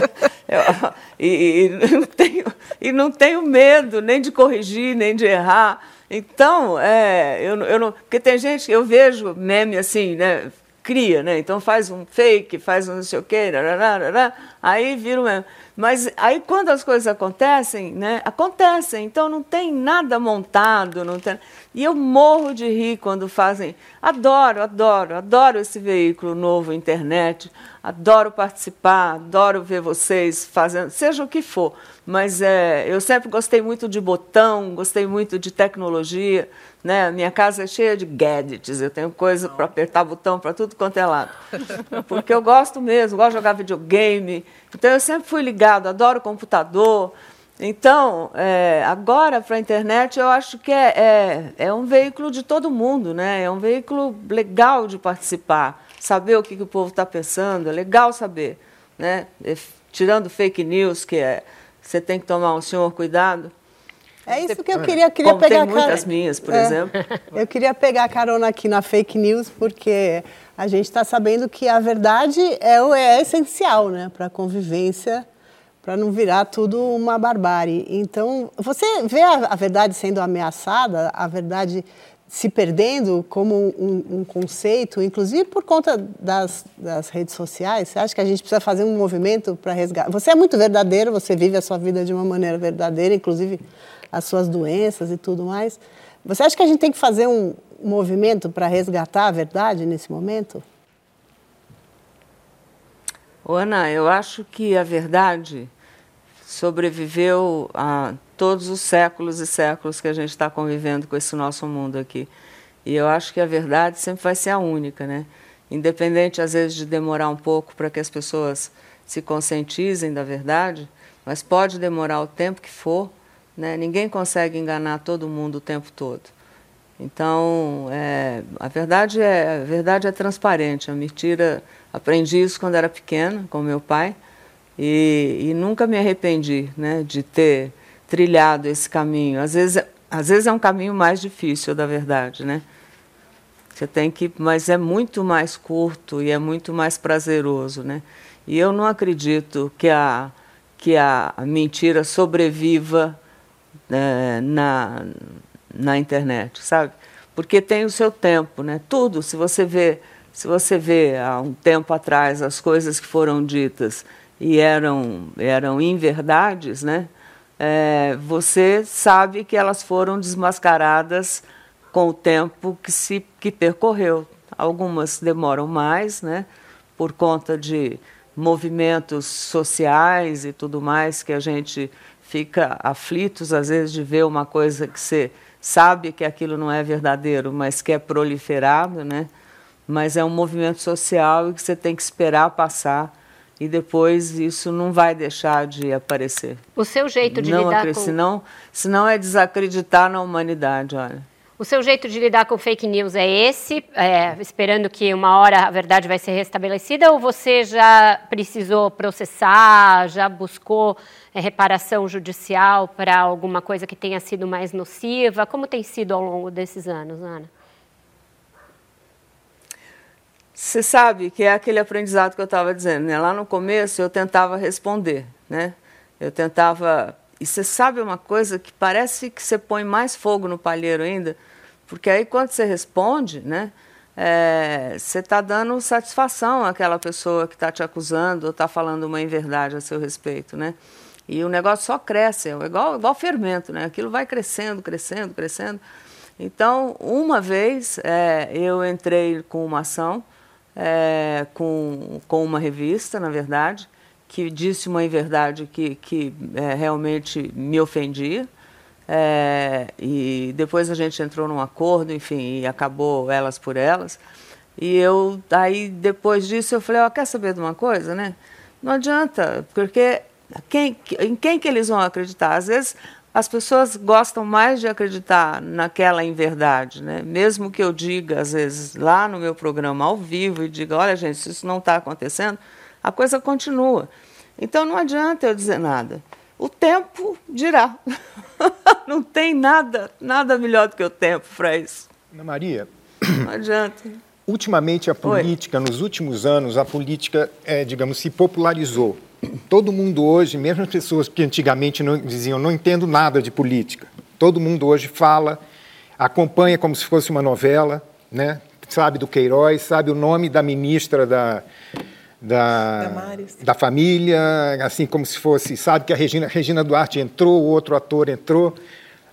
eu- e, e não tenho, e não tenho medo nem de corrigir, nem de errar. Então, é, eu, eu não. Porque tem gente que eu vejo meme assim, né? Cria, né? Então faz um fake, faz um não sei o quê, rararara, Aí vira o mesmo. Mas aí quando as coisas acontecem, né? Acontecem. Então não tem nada montado, não tem. E eu morro de rir quando fazem. Adoro, adoro, adoro esse veículo novo, internet. Adoro participar, adoro ver vocês fazendo, seja o que for. Mas é, eu sempre gostei muito de botão, gostei muito de tecnologia. Né? Minha casa é cheia de gadgets, eu tenho coisa para apertar botão para tudo quanto é lado. Porque eu gosto mesmo, gosto de jogar videogame. Então eu sempre fui ligado, adoro computador. Então, é, agora para a internet eu acho que é, é, é, um veículo de todo mundo, né? é um veículo legal de participar, saber o que, que o povo está pensando, é legal saber. Né? Tirando fake news, que é você tem que tomar um senhor cuidado. É isso que eu queria, queria Como pegar. Tem muitas minhas, por é, exemplo. Eu queria pegar carona aqui na fake news, porque a gente está sabendo que a verdade é, é essencial né, para a convivência, para não virar tudo uma barbárie. Então, você vê a, a, verdade sendo ameaçada, a verdade se perdendo como um, um conceito, inclusive por conta das, das, redes sociais? Você acha que a gente precisa fazer um movimento para resgatar? Você é muito verdadeiro, você vive a sua vida de uma maneira verdadeira, inclusive as suas doenças e tudo mais. Você acha que a gente tem que fazer um movimento para resgatar a verdade nesse momento? Ana, eu acho que a verdade sobreviveu a todos os séculos e séculos que a gente está convivendo com esse nosso mundo aqui. E eu acho que a verdade sempre vai ser a única, né? Independente, às vezes, de demorar um pouco para que as pessoas se conscientizem da verdade, mas pode demorar o tempo que for, né? Ninguém consegue enganar todo mundo o tempo todo. Então, é, a, verdade é, a verdade é transparente. A mentira, aprendi isso quando era pequena, com meu pai, e, e nunca me arrependi né, de ter trilhado esse caminho. Às vezes, às vezes é um caminho mais difícil, da verdade, né? Você tem que, mas é muito mais curto e é muito mais prazeroso, né? E eu não acredito que a que a, mentira sobreviva é, na, na internet, sabe? Porque tem o seu tempo, né? Tudo, se você vê, se você vê há um tempo atrás as coisas que foram ditas e eram eram inverdades, né? É, você sabe que elas foram desmascaradas com o tempo que se que percorreu. Algumas demoram mais, né? Por conta de movimentos sociais e tudo mais que a gente fica aflitos às vezes de ver uma coisa que você sabe que aquilo não é verdadeiro, mas que é proliferado, né? Mas é um movimento social e que você tem que esperar passar e depois isso não vai deixar de aparecer. O seu jeito de não lidar com... Senão, senão é desacreditar na humanidade, olha. O seu jeito de lidar com fake news é esse, é, esperando que uma hora a verdade vai ser restabelecida, ou você já precisou processar, já buscou é, reparação judicial para alguma coisa que tenha sido mais nociva? Como tem sido ao longo desses anos, Ana? Você sabe que é aquele aprendizado que eu estava dizendo, né? Lá no começo eu tentava responder, né? Eu tentava. E você sabe uma coisa que parece que você põe mais fogo no palheiro ainda? Porque aí quando você responde, né, é, você está dando satisfação àquela pessoa que está te acusando ou está falando uma inverdade a seu respeito, né? E o negócio só cresce, é igual, igual fermento, né? Aquilo vai crescendo, crescendo, crescendo. Então, uma vez é, eu entrei com uma ação, é, com, com uma revista, na verdade, que disse uma inverdade que, que é, realmente me ofendia. É, e depois a gente entrou num acordo, enfim, e acabou elas por elas. E eu, aí depois disso, eu falei: ó, quer saber de uma coisa, né? Não adianta, porque quem, em quem que eles vão acreditar? Às vezes as pessoas gostam mais de acreditar naquela inverdade, né? Mesmo que eu diga, às vezes, lá no meu programa ao vivo, e diga: olha, gente, se isso não está acontecendo, a coisa continua. Então não adianta eu dizer nada o tempo dirá. não tem nada, nada melhor do que o tempo para isso. Ana Maria. Não adianta. Ultimamente a política, Oi. nos últimos anos, a política, é, digamos, se popularizou. Todo mundo hoje, mesmo as pessoas que antigamente não diziam não entendo nada de política, todo mundo hoje fala, acompanha como se fosse uma novela, né? sabe do Queiroz, sabe o nome da ministra da, da, da família, assim como se fosse, sabe que a Regina, Regina Duarte entrou, o outro ator entrou.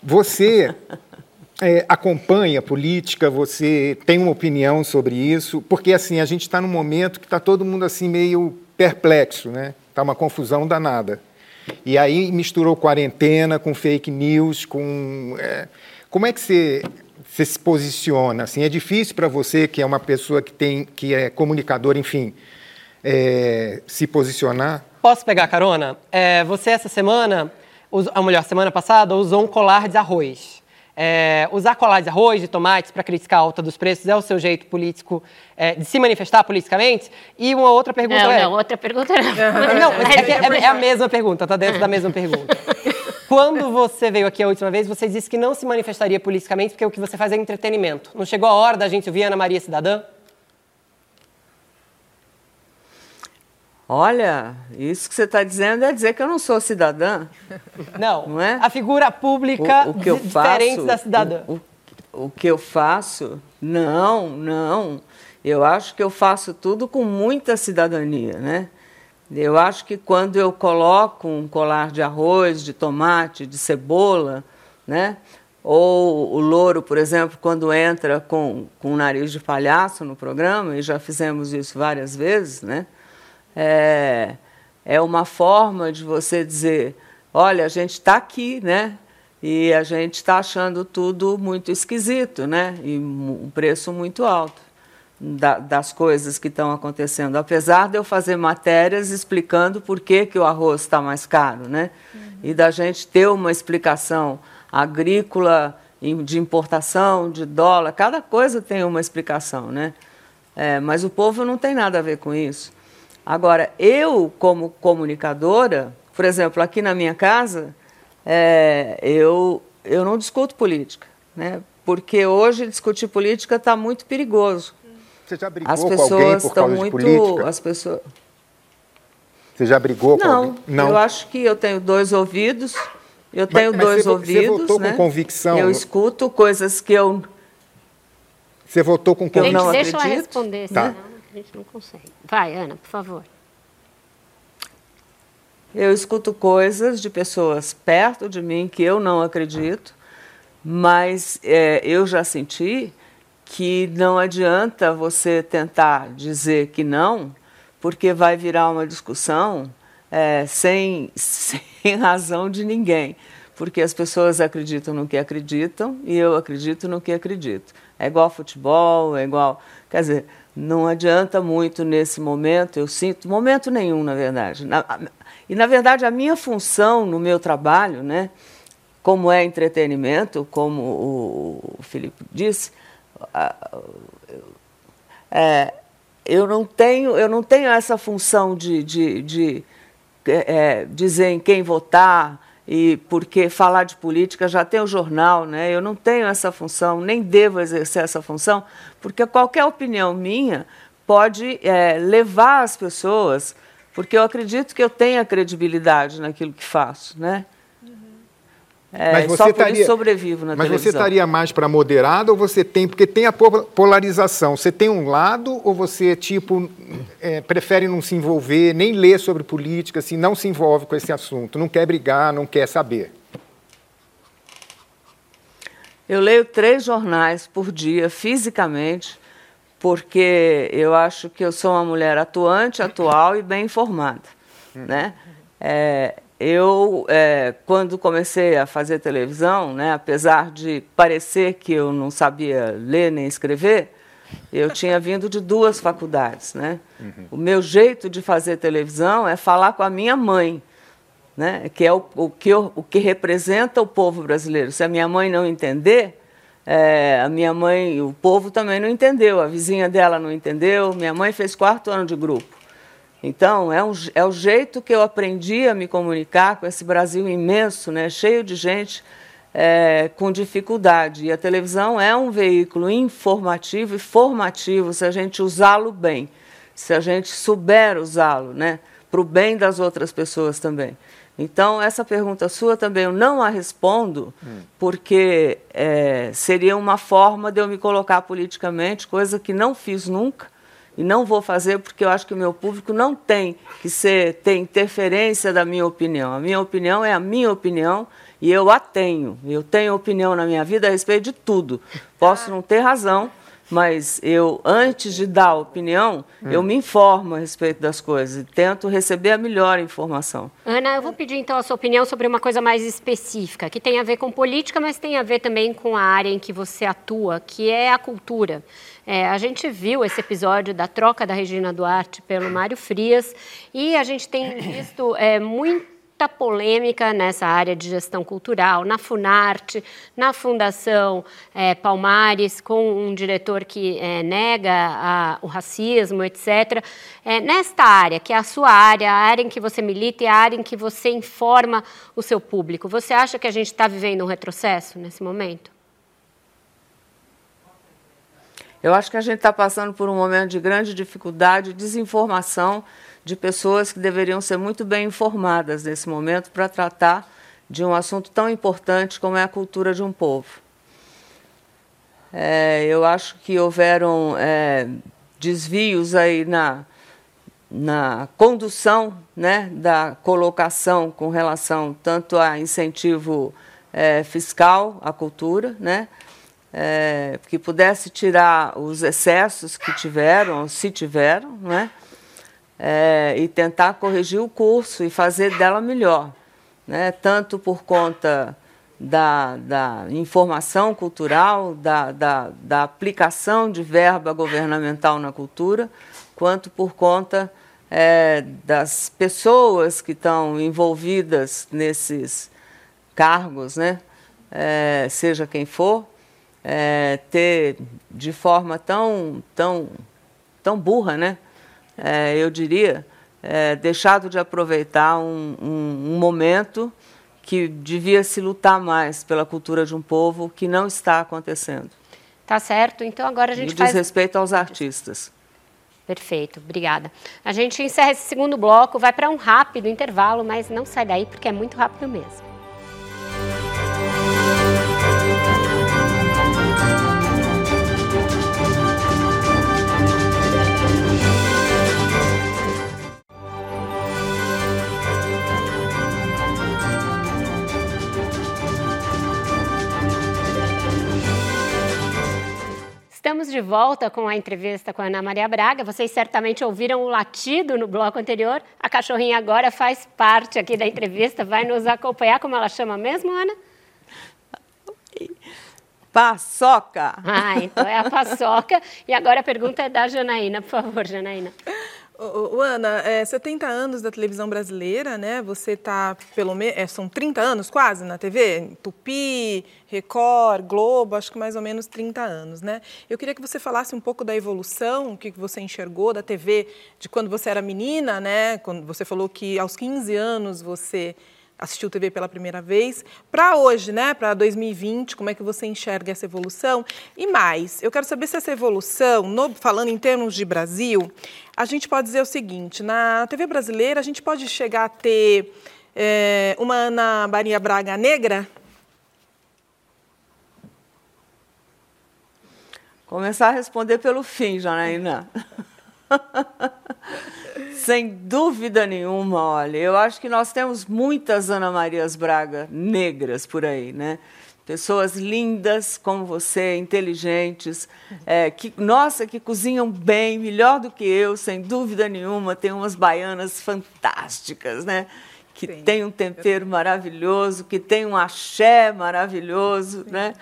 Você é, acompanha a política, você tem uma opinião sobre isso, porque assim a gente está num momento que está todo mundo assim meio perplexo, né? Está uma confusão danada. E aí misturou quarentena com fake news, com é, como é que você, você se posiciona? Assim, é difícil para você que é uma pessoa que tem que é comunicador, enfim é, se posicionar? Posso pegar carona? É, você, essa semana, a mulher, semana passada, usou um colar de arroz. É, usar colar de arroz, de tomates, para criticar a alta dos preços é o seu jeito político é, de se manifestar politicamente? E uma outra pergunta não, é... Não, outra pergunta não. não, é, é, é, a mesma pergunta, está dentro da mesma pergunta. Quando você veio aqui a última vez, você disse que não se manifestaria politicamente porque o que você faz é entretenimento. Não chegou a hora da gente ouvir Ana Maria Cidadã? Olha, isso que você está dizendo é dizer que eu não sou cidadã. Não, não é? a figura pública o, o que eu diferente faço, da cidadã. O, o, o que eu faço? Não, não. Eu acho que eu faço tudo com muita cidadania, né? Eu acho que quando eu coloco um colar de arroz, de tomate, de cebola, né? Ou o louro, por exemplo, quando entra com, com o nariz de palhaço no programa, e já fizemos isso várias vezes, né? É, é uma forma de você dizer: olha, a gente está aqui, né? E a gente está achando tudo muito esquisito, né? E um preço muito alto da, das coisas que estão acontecendo. Apesar de eu fazer matérias explicando por que, que o arroz está mais caro, né? Uhum. E da gente ter uma explicação agrícola, de importação, de dólar, cada coisa tem uma explicação, né? É, mas o povo não tem nada a ver com isso. Agora, eu, como comunicadora, por exemplo, aqui na minha casa, é, eu, eu não discuto política, né? porque hoje discutir política está muito perigoso. Você já brigou as pessoas com alguém por causa muito, de política? As pessoas... Você já brigou não, com alguém? Não, eu acho que eu tenho dois ouvidos, eu tenho mas, dois você, ouvidos. Você votou né? com convicção? Eu escuto coisas que eu... Você votou com convicção? Eu não deixa acredito. ela responder, tá. senão a gente não consegue. Vai, Ana, por favor. Eu escuto coisas de pessoas perto de mim que eu não acredito, mas é, eu já senti que não adianta você tentar dizer que não, porque vai virar uma discussão é, sem, sem razão de ninguém. Porque as pessoas acreditam no que acreditam e eu acredito no que acredito. É igual futebol, é igual. Quer dizer, não adianta muito nesse momento, eu sinto, momento nenhum, na verdade. Na, e, na verdade, a minha função no meu trabalho, né, como é entretenimento, como o, Felipe disse, é, eu, não tenho, eu não tenho essa função de, de, de é, dizer em quem votar, e porque falar de política já tem o jornal, né? Eu não tenho essa função, nem devo exercer essa função, porque qualquer opinião minha pode é, levar as pessoas, porque eu acredito que eu tenha credibilidade naquilo que faço, né? É, mas você isso sobrevivo na mas televisão. Você estaria mais para moderado ou você tem... Porque tem a polarização. Você tem um lado ou você, tipo, é, prefere não se envolver, nem ler sobre política, assim, não se envolve com esse assunto, não quer brigar, não quer saber? Eu leio três jornais por dia, fisicamente, porque eu acho que eu sou uma mulher atuante, atual e bem informada. Né? É, eu, é, quando comecei a fazer televisão, né, apesar de parecer que eu não sabia ler nem escrever, eu tinha vindo de duas faculdades. Né? Uhum. O meu jeito de fazer televisão é falar com a minha mãe, né, que é o, o, que, eu, o que representa o povo brasileiro. Se a minha mãe não entender, é, a minha mãe, o povo também não entendeu, a vizinha dela não entendeu. Minha mãe fez quarto ano de grupo. Então, é, um, é o jeito que eu aprendi a me comunicar com esse Brasil imenso, né, cheio de gente é, com dificuldade. E a televisão é um veículo informativo e formativo se a gente usá-lo bem, se a gente souber usá-lo, né, para o bem das outras pessoas também. Então, essa pergunta sua também eu não a respondo, hum. porque é, seria uma forma de eu me colocar politicamente, coisa que não fiz nunca e não vou fazer porque eu acho que o meu público não tem que ser ter interferência da minha opinião. A minha opinião é a minha opinião e eu a tenho. Eu tenho opinião na minha vida a respeito de tudo. Posso não ter razão, mas eu, antes de dar opinião, hum. eu me informo a respeito das coisas e tento receber a melhor informação. Ana, eu vou pedir então a sua opinião sobre uma coisa mais específica, que tem a ver com política, mas tem a ver também com a área em que você atua, que é a cultura. É, a gente viu esse episódio da troca da Regina Duarte pelo Mário Frias e a gente tem visto é, muito muita polêmica nessa área de gestão cultural, na Funarte, na Fundação é, Palmares, com um diretor que é, nega a, o racismo, etc. É, nesta área, que é a sua área, a área em que você milita e a área em que você informa o seu público, você acha que a gente está vivendo um retrocesso nesse momento? Eu acho que a gente está passando por um momento de grande dificuldade, desinformação de pessoas que deveriam ser muito bem informadas nesse momento para tratar de um assunto tão importante como é a cultura de um povo. É, eu acho que houveram é, desvios aí na, na condução né, da colocação com relação tanto a incentivo é, fiscal à cultura, né, é, que pudesse tirar os excessos que tiveram, se tiveram, né, é, e tentar corrigir o curso e fazer dela melhor, né? tanto por conta da, da informação cultural, da, da, da aplicação de verba governamental na cultura, quanto por conta é, das pessoas que estão envolvidas nesses cargos, né? É, seja quem for, é, ter de forma tão, tão, tão burra, né? É, eu diria, é, deixado de aproveitar um, um, um, momento que devia se lutar mais pela cultura de um povo que não está acontecendo. Tá certo. Então agora a gente e faz... diz respeito aos artistas. Perfeito, obrigada. A gente encerra esse segundo bloco, vai para um rápido intervalo, mas não sai daí porque é muito rápido mesmo. Estamos de volta com a entrevista com a Ana Maria Braga. Vocês certamente ouviram o latido no bloco anterior. A cachorrinha agora faz parte aqui da entrevista, vai nos acompanhar. Como ela chama mesmo, Ana? Paçoca. Ah, então é a paçoca. E agora a pergunta é da Janaína, por favor, Janaína. O, Ana, é, 70 anos da televisão brasileira, né? Você está, pelo menos, é, são 30 anos quase na TV? Tupi, Record, Globo, acho que mais ou menos 30 anos, né? Eu queria que você falasse um pouco da evolução, o que você enxergou da TV de quando você era menina, né? Quando você falou que aos 15 anos você assistiu TV pela primeira vez, para hoje, né, para 2020, como é que você enxerga essa evolução? E mais, eu quero saber se essa evolução, no, falando em termos de Brasil, a gente pode dizer o seguinte: na TV brasileira, a gente pode chegar a ter é, uma Ana Maria Braga negra? Começar a responder pelo fim, Janaína. Sem dúvida nenhuma, olha, eu acho que nós temos muitas Ana Marias Braga negras por aí, né? Pessoas lindas como você, inteligentes, é, que, nossa, que cozinham bem, melhor do que eu, sem dúvida nenhuma. Tem umas baianas fantásticas, né? Que Sim. tem um tempero maravilhoso, que tem um axé maravilhoso, Sim. né?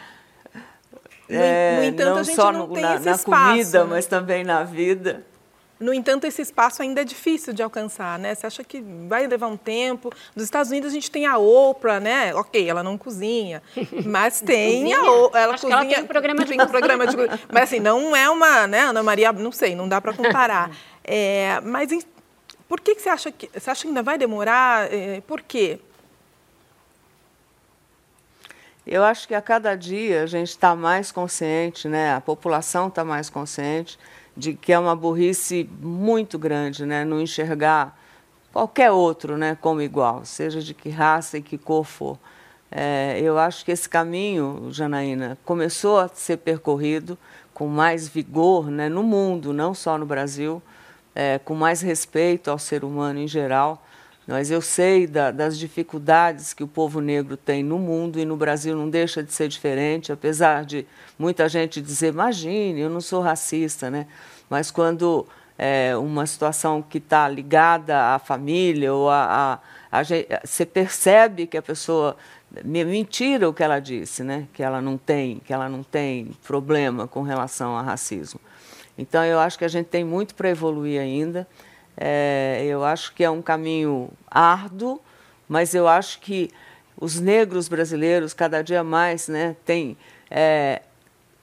É, no entanto, não só no, na, na comida, né? mas também na vida. No entanto, esse espaço ainda é difícil de alcançar, né? Você acha que vai levar um tempo? Nos Estados Unidos a gente tem a Oprah, né? Ok, ela não cozinha, mas tem a Oprah. Ela Acho cozinha. ela tem um programa de, tem um programa de Mas assim, não é uma, né? Ana Maria, não sei, não dá para comparar. É, mas em, por que, que você acha que você acha que ainda vai demorar? É, por quê? Eu acho que a cada dia a gente está mais consciente, né? A população está mais consciente de que é uma burrice muito grande, né? Não enxergar qualquer outro, né, como igual, seja de que raça e que cor for. É, eu acho que esse caminho, Janaína, começou a ser percorrido com mais vigor né, no mundo, não só no Brasil, é, com mais respeito ao ser humano em geral. Mas eu sei da, das dificuldades que o povo negro tem no mundo e no Brasil não deixa de ser diferente, apesar de muita gente dizer, imagine, eu não sou racista, né? Mas quando é, uma situação que está ligada à família ou a, a, a, você percebe que a pessoa mentira o que ela disse, né? Que ela não tem, que ela não tem problema com relação a racismo. Então eu acho que a gente tem muito para evoluir ainda. É, eu acho que é um caminho árduo, mas eu acho que os negros brasileiros, cada dia mais, né, têm é,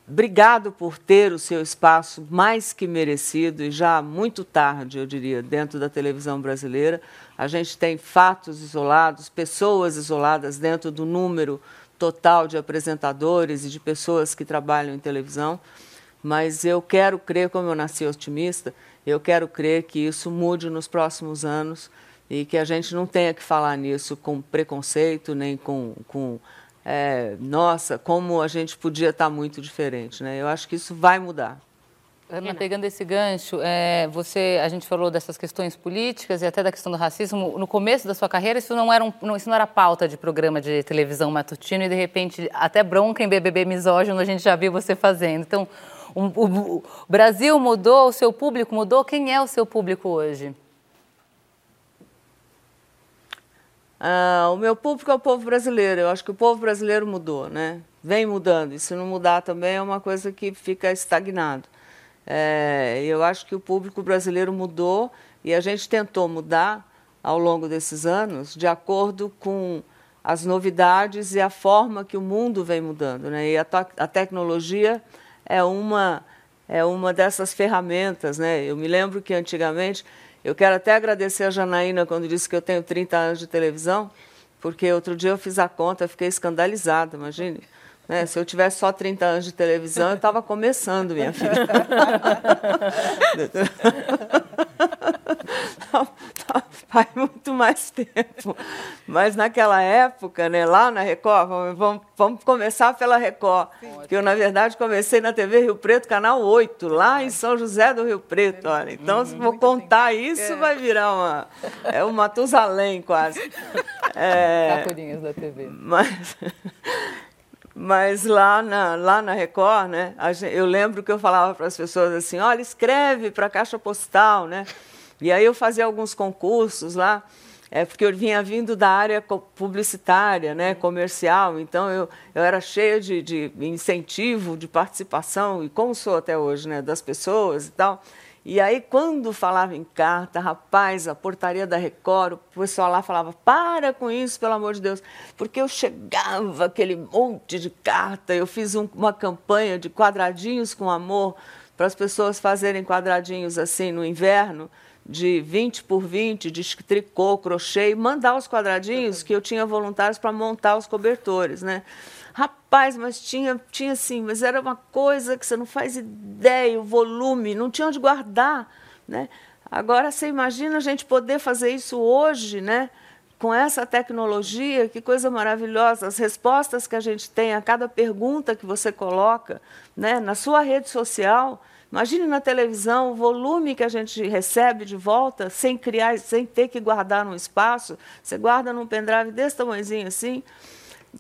brigado por ter o seu espaço mais que merecido, e já muito tarde, eu diria, dentro da televisão brasileira. A gente tem fatos isolados, pessoas isoladas dentro do número total de apresentadores e de pessoas que trabalham em televisão. Mas eu quero crer, como eu nasci otimista, eu quero crer que isso mude nos próximos anos e que a gente não tenha que falar nisso com preconceito, nem com, com é, nossa, como a gente podia estar muito diferente. Né? Eu acho que isso vai mudar. Ana, pegando esse gancho, é, você, a gente falou dessas questões políticas e até da questão do racismo. No começo da sua carreira, isso não era, um, não, isso não era pauta de programa de televisão matutino e, de repente, até bronca em BBB misógino a gente já viu você fazendo. Então, o, o, o Brasil mudou, o seu público mudou. Quem é o seu público hoje? Ah, o meu público é o povo brasileiro. Eu acho que o povo brasileiro mudou, né? Vem mudando. E se não mudar também é uma coisa que fica estagnado. É, eu acho que o público brasileiro mudou e a gente tentou mudar ao longo desses anos de acordo com as novidades e a forma que o mundo vem mudando, né? E a, a tecnologia é uma é uma dessas ferramentas, né? Eu me lembro que antigamente, eu quero até agradecer a Janaína quando disse que eu tenho 30 anos de televisão, porque outro dia eu fiz a conta, fiquei escandalizada, imagine. Né? Se eu tivesse só 30 anos de televisão, eu estava começando, minha filha. faz muito mais tempo. Mas naquela época, né, lá na Record, vamos, vamos começar pela Record, Sim, que eu, na verdade, comecei na TV Rio Preto, canal 8, lá em São José do Rio Preto. Olha. Então, se vou contar tempo. isso, é. vai virar uma, é um Matusalém quase. É, da TV. Mas, mas lá na, lá na Record, né, eu lembro que eu falava para as pessoas assim, olha, escreve para a caixa postal, né? E aí eu fazia alguns concursos lá, é, porque eu vinha vindo da área publicitária, né, comercial, então eu, eu era cheia de, de incentivo, de participação, e como sou até hoje, né, das pessoas e tal. E aí, quando falava em carta, rapaz, a portaria da Record, o pessoal lá falava: para com isso, pelo amor de Deus. Porque eu chegava aquele monte de carta, eu fiz um, uma campanha de quadradinhos com amor para as pessoas fazerem quadradinhos assim no inverno de 20 por 20, de tricô, crochê, e mandar os quadradinhos que eu tinha voluntários para montar os cobertores, né? Rapaz, mas tinha, tinha assim, mas era uma coisa que você não faz ideia, o volume, não tinha onde guardar, né? Agora você imagina a gente poder fazer isso hoje, né? Com essa tecnologia, que coisa maravilhosa, as respostas que a gente tem a cada pergunta que você coloca, né, na sua rede social, Imagine na televisão o volume que a gente recebe de volta sem criar, sem ter que guardar num espaço. Você guarda num pendrive desse tamanhozinho assim.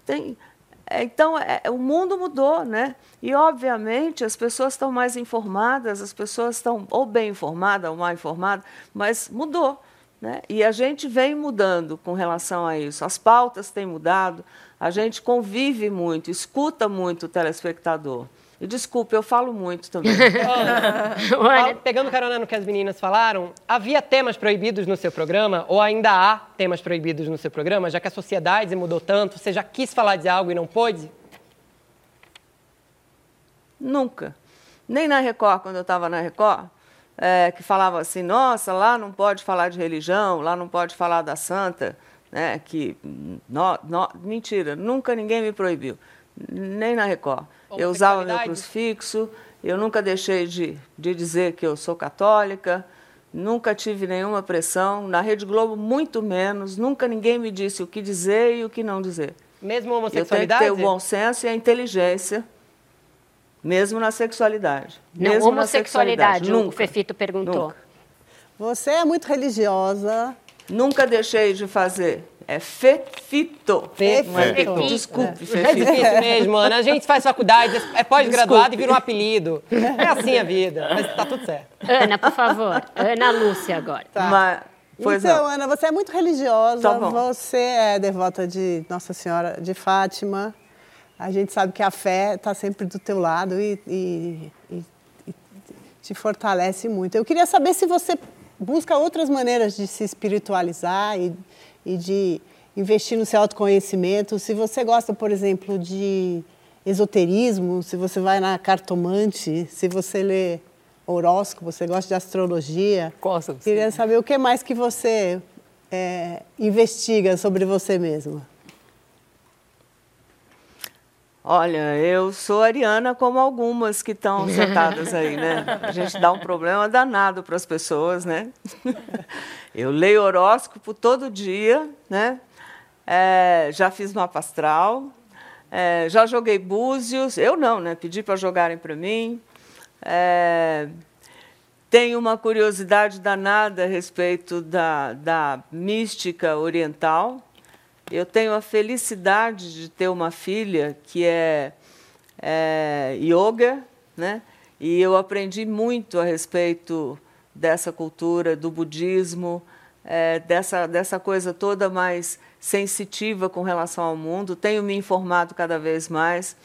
Tem, é, então, é, o mundo mudou, né? E, obviamente, as pessoas estão mais informadas, as pessoas estão ou bem informadas ou mal informadas, mas mudou. Né? E a gente vem mudando com relação a isso. As pautas têm mudado, a gente convive muito, escuta muito o telespectador. E desculpe, eu falo muito também. Olha, pegando carona no que as meninas falaram, havia temas proibidos no seu programa, ou ainda há temas proibidos no seu programa, já que a sociedade mudou tanto, você já quis falar de algo e não pôde? Nunca. Nem na Record, quando eu estava na Record, é, que falava assim, nossa, lá não pode falar de religião, lá não pode falar da santa, né, que... No, no, mentira, nunca ninguém me proibiu, nem na Record eu usava meu crucifixo, eu nunca deixei de, de dizer que eu sou católica, nunca tive nenhuma pressão, na Rede Globo muito menos, nunca ninguém me disse o que dizer e o que não dizer. Mesmo homossexualidade? Eu tenho que ter o bom senso e a inteligência, mesmo na sexualidade. Não, mesmo homossexualidade, Nunca. o Fefito perguntou. Nunca. Você é muito religiosa. Nunca deixei de fazer. É fefito. Fefito. Não é Fefito. Desculpe, É fefito. difícil mesmo, Ana. A gente faz faculdade, é pós-graduado e vira um apelido. É assim a vida, mas tá tudo certo. Ana, por favor. Ana Lúcia agora. Mas, pois então, não. Ana, você é muito religiosa. Tá. Você é devota de Nossa Senhora de Fátima. A gente sabe que a fé está sempre do teu lado e, e- e- e te fortalece muito. Eu queria saber se você busca outras maneiras de se espiritualizar e, e de investir no seu autoconhecimento. Se você gosta, por exemplo, de esoterismo, se você vai na cartomante, se você lê horóscopo, você gosta de astrologia. Gosto. Queria saber o que mais que você é, investiga sobre você mesma. Olha, eu sou ariana como algumas que estão sentadas aí, né? A gente dá um problema danado para as pessoas, né? Eu leio horóscopo todo dia, né? É, já fiz mapa astral, é, já joguei búzios. Eu não, né? Pedi para jogarem para mim. É, tenho uma curiosidade danada a respeito da, da mística oriental. Eu tenho a felicidade de ter uma filha que é, é yoga, né? E eu aprendi muito a respeito dessa cultura, do budismo, é, dessa, dessa coisa toda mais sensitiva com relação ao mundo. Tenho me informado cada vez mais.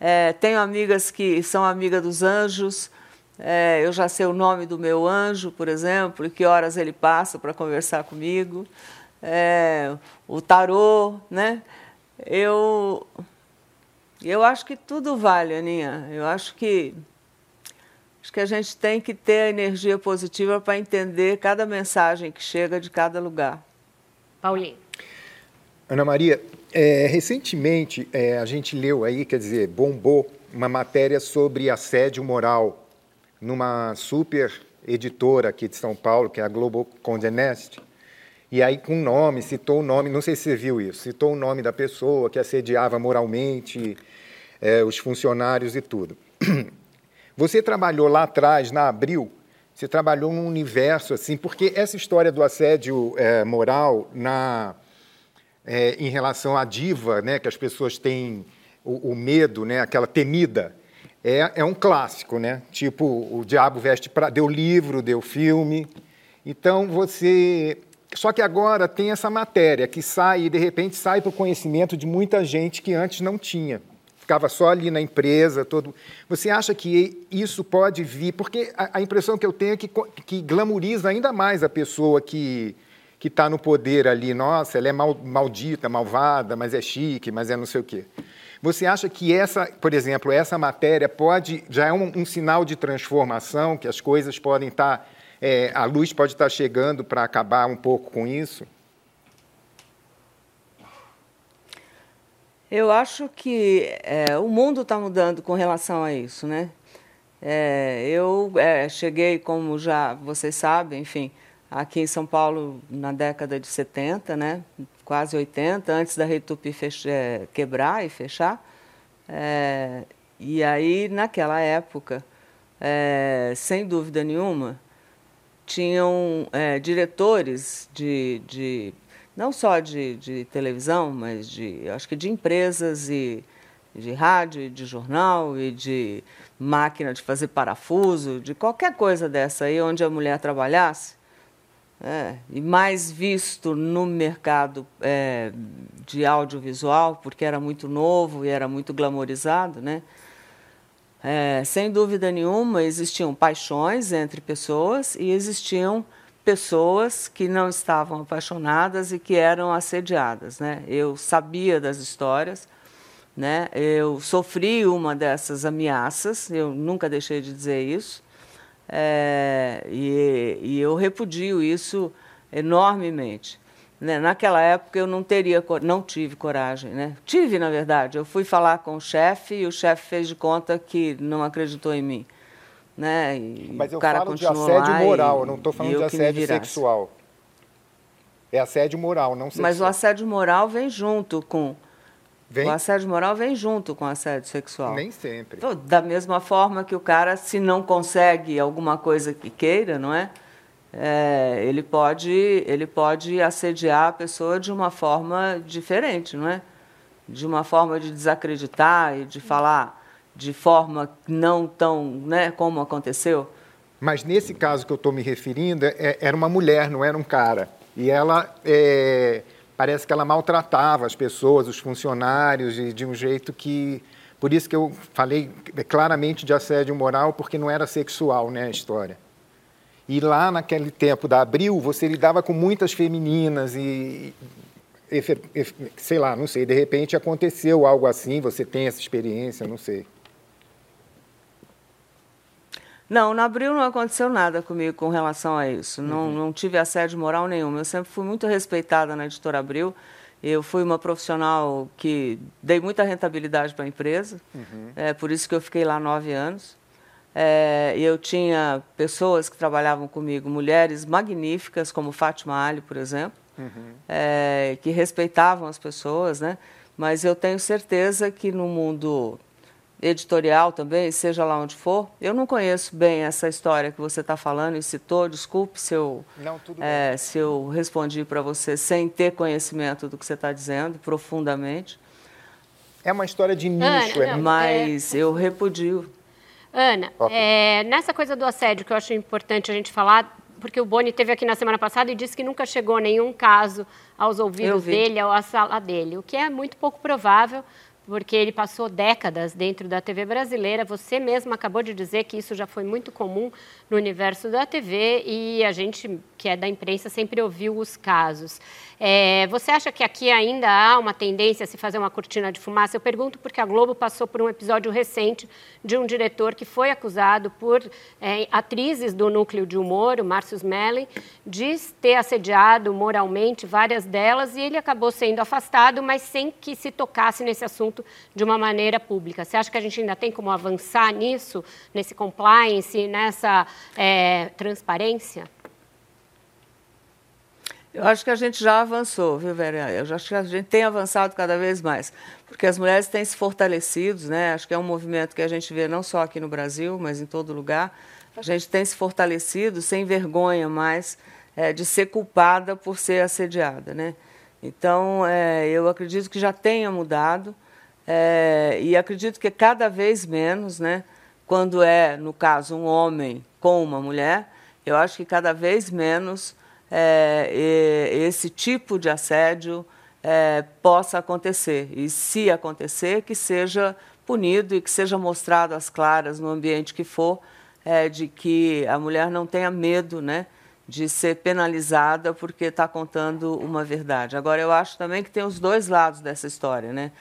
É, tenho amigas que são amigas dos anjos. É, eu já sei o nome do meu anjo, por exemplo, e que horas ele passa para conversar comigo. É, o tarô, né? Eu, eu acho que tudo vale, Aninha. Eu acho que acho que a gente tem que ter a energia positiva para entender cada mensagem que chega de cada lugar. Paulinho. Ana Maria, é, recentemente é, a gente leu aí, quer dizer, bombou uma matéria sobre assédio moral numa super editora aqui de São Paulo, que é a Global Condé Nast. E aí, com nome, citou o nome, não sei se você viu isso, citou o nome da pessoa que assediava moralmente é, os funcionários e tudo. Você trabalhou lá atrás, na Abril, você trabalhou num universo assim, porque essa história do assédio é, moral na, é, em relação à diva, né, que as pessoas têm o, o medo, né, aquela temida, é, é um clássico, né? Tipo, o Diabo Veste Prada, deu livro, deu filme. Então, você... Só que agora tem essa matéria que sai e, de repente, sai para o conhecimento de muita gente que antes não tinha. Ficava só ali na empresa, todo... Você acha que isso pode vir... Porque a, impressão que eu tenho é que, que glamoriza ainda mais a pessoa que que está no poder ali, nossa, ela é mal, maldita, malvada, mas é chique, mas é não sei o quê. Você acha que essa, por exemplo, essa matéria pode já é um, um sinal de transformação, que as coisas podem estar, é, a luz pode estar chegando para acabar um pouco com isso? Eu acho que é, o mundo está mudando com relação a isso, né? É, eu é, cheguei, como já vocês sabem, enfim, aqui em São Paulo na década de 70, né? Quase 80, antes da Rede Tupi é, quebrar e fechar. É, e aí, naquela época, é, sem dúvida nenhuma, tinham é, diretores de, de não só de, de televisão, mas de acho que de empresas e de rádio, e de jornal e de máquina de fazer parafuso, de qualquer coisa dessa aí onde a mulher trabalhasse, é, e mais visto no mercado é, de audiovisual, porque era muito novo e era muito glamorizado, né? É, sem dúvida nenhuma, existiam paixões entre pessoas e existiam pessoas que não estavam apaixonadas e que eram assediadas. Né? Eu sabia das histórias, né? eu sofri uma dessas ameaças, eu nunca deixei de dizer isso, é, e, e eu repudio isso enormemente. Né? Naquela época eu não teria, não tive coragem, né? Tive, na verdade. Eu fui falar com o chefe e o chefe fez de conta que não acreditou em mim, né? E Mas eu o cara falo de assédio moral, e- eu não estou falando de assédio sexual. É assédio moral, não sexual. Mas o assédio moral vem junto com Vem? O assédio moral vem junto com o assédio sexual. Nem sempre. Da mesma forma que o cara, se não consegue alguma coisa que queira, não é? É? ele, pode, ele pode assediar a pessoa de uma forma diferente, não é? De uma forma de desacreditar e de falar de forma não tão, né, como aconteceu. Mas nesse caso que eu estou me referindo, é, era uma mulher, não era um cara. E ela é, parece que ela maltratava as pessoas, os funcionários, de, de um jeito que. Por isso que eu falei claramente de assédio moral, porque não era sexual né, a história. E lá naquele tempo da Abril, você lidava com muitas femininas e, e, sei lá, não sei, de repente aconteceu algo assim, você tem essa experiência, não sei. Não, na Abril não aconteceu nada comigo com relação a isso. Não, uhum. não tive assédio moral nenhum. Eu sempre fui muito respeitada na editora Abril. Eu fui uma profissional que dei muita rentabilidade para a empresa, uhum. é por isso que eu fiquei lá nove anos. É, eu tinha pessoas que trabalhavam comigo, mulheres magníficas, como Fátima Ali, por exemplo, uhum. é, que respeitavam as pessoas, né? Mas eu tenho certeza que no mundo editorial também, seja lá onde for. Eu não conheço bem essa história que você está falando e citou. Desculpe se eu, não, é, se eu respondi para você sem ter conhecimento do que você está dizendo profundamente. É uma história de nicho, Ana, é, mas é... eu repudio. Ana, okay. é, nessa coisa do assédio que eu acho importante a gente falar, porque o Boni teve aqui na semana passada e disse que nunca chegou nenhum caso aos ouvidos dele ou à sala dele, o que é muito pouco provável porque ele passou décadas dentro da TV brasileira. Você mesmo acabou de dizer que isso já foi muito comum no universo da TV e a gente, que é da imprensa, sempre ouviu os casos. É, você acha que aqui ainda há uma tendência a se fazer uma cortina de fumaça? Eu pergunto porque a Globo passou por um episódio recente de um diretor que foi acusado por é, atrizes do núcleo de humor, o Márcio Smelling, de ter assediado moralmente várias delas e ele acabou sendo afastado, mas sem que se tocasse nesse assunto de uma maneira pública. Você acha que a gente ainda tem como avançar nisso, nesse compliance, nessa é, transparência? Eu acho que a gente já avançou, viu, Vera? Eu acho que a gente tem avançado cada vez mais, porque as mulheres têm se fortalecido, né? Acho que é um movimento que a gente vê não só aqui no Brasil, mas em todo lugar. A gente tem se fortalecido sem vergonha mais é, de ser culpada por ser assediada, né? Então, é, eu acredito que já tenha mudado é, e acredito que cada vez menos, né? Quando é, no caso, um homem com uma mulher, eu acho que cada vez menos é, esse tipo de assédio é, possa acontecer. E se acontecer, que seja punido e que seja mostrado às claras no ambiente que for, é, de que a mulher não tenha medo né, de ser penalizada porque está contando uma verdade. Agora, eu acho também que tem os dois lados dessa história, né?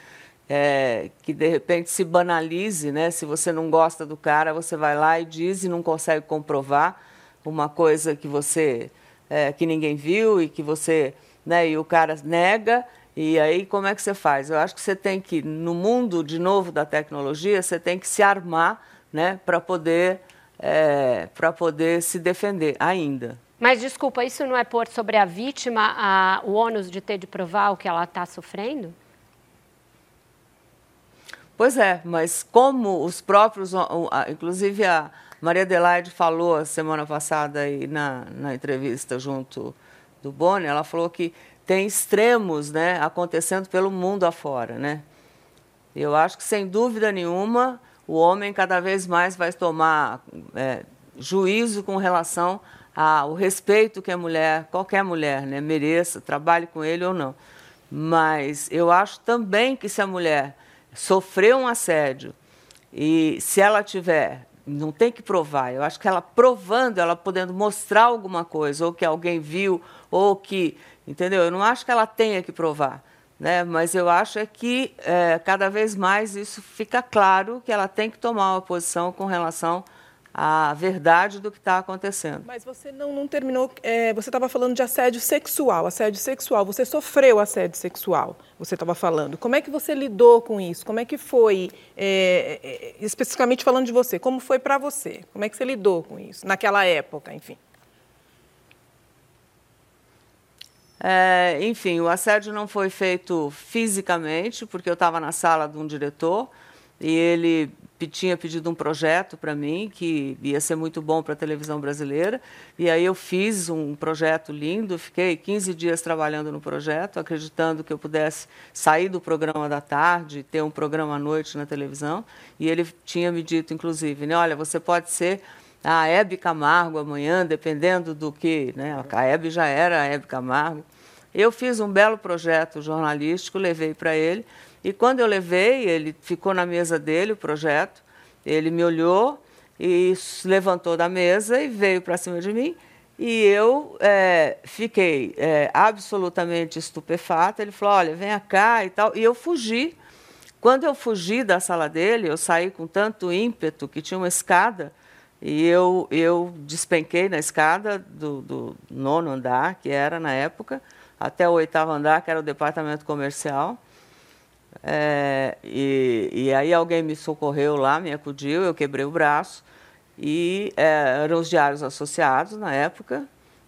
É, que de repente se banalize, né? Se você não gosta do cara, você vai lá e diz e não consegue comprovar uma coisa que você é, que ninguém viu e que você, né, e o cara nega, e aí como é que você faz? Eu acho que você tem que, no mundo de novo da tecnologia, você tem que se armar, né, para poder, é, para poder se defender ainda. Mas desculpa, isso não é pôr sobre a vítima a, o ônus de ter de provar o que ela está sofrendo? Pois é, mas como os próprios, inclusive a, Maria Adelaide falou semana passada aí na, na entrevista junto do Boni, ela falou que tem extremos né, acontecendo pelo mundo afora. Né? Eu acho que, sem dúvida nenhuma, o homem cada vez mais vai tomar é, juízo com relação ao respeito que a mulher, qualquer mulher, né, mereça, trabalhe com ele ou não. Mas eu acho também que se a mulher sofreu um assédio e se ela tiver não tem que provar. Eu acho que ela provando, ela podendo mostrar alguma coisa, ou que alguém viu, ou que. Entendeu? Eu não acho que ela tenha que provar. Né? Mas eu acho é que é, cada vez mais isso fica claro que ela tem que tomar uma posição com relação a verdade do que está acontecendo. Mas você não, não terminou. É, você estava falando de assédio sexual. Assédio sexual. Você sofreu assédio sexual. Você estava falando. Como é que você lidou com isso? Como é que foi, é, é, especificamente falando de você? Como foi para você? Como é que você lidou com isso naquela época, enfim? É, enfim, o assédio não foi feito fisicamente, porque eu estava na sala de um diretor e ele tinha pedido um projeto para mim que ia ser muito bom para a televisão brasileira. E aí eu fiz um projeto lindo, fiquei 15 dias trabalhando no projeto, acreditando que eu pudesse sair do programa da tarde, ter um programa à noite na televisão. E ele tinha me dito, inclusive, né, olha, você pode ser a Hebe Camargo amanhã, dependendo do que. Né, a Hebe já era a Hebe Camargo. Eu fiz um belo projeto jornalístico, levei para ele. E quando eu levei, ele ficou na mesa dele, o projeto, ele me olhou e levantou da mesa e veio para cima de mim. E eu é, fiquei é, absolutamente estupefata. Ele falou: Olha, venha cá e tal. E eu fugi. Quando eu fugi da sala dele, eu saí com tanto ímpeto que tinha uma escada. E eu, eu despenquei na escada do, do nono andar, que era na época, até o oitavo andar, que era o departamento comercial. É, e, e, aí alguém me socorreu lá, me acudiu, eu quebrei o braço. E é, eram os diários associados na época.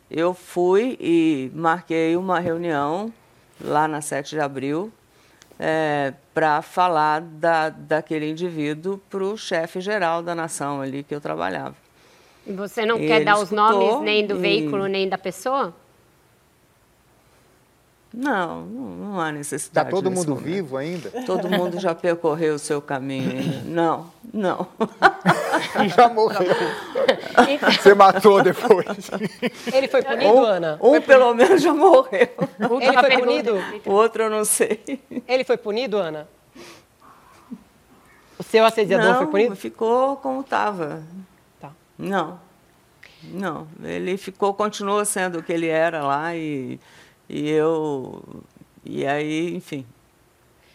Eu fui e marquei uma reunião lá na 7 de abril é, para falar da, daquele indivíduo para o chefe geral da nação ali que eu trabalhava. E você não quer dar os nomes nem do e... veículo nem da pessoa? Não, não, há necessidade. Está todo mundo momento. vivo ainda? Todo mundo já percorreu o seu caminho ainda. Não, não. já morreu. Você matou depois. Ele foi punido, um, Ana? Um, pelo menos, já morreu. Ele foi punido? O outro eu não sei. Ele foi punido, Ana? O seu assediador não, foi punido? ficou como estava. Tá. Não, não. Ele ficou, continuou sendo o que ele era lá e e eu. E aí, enfim.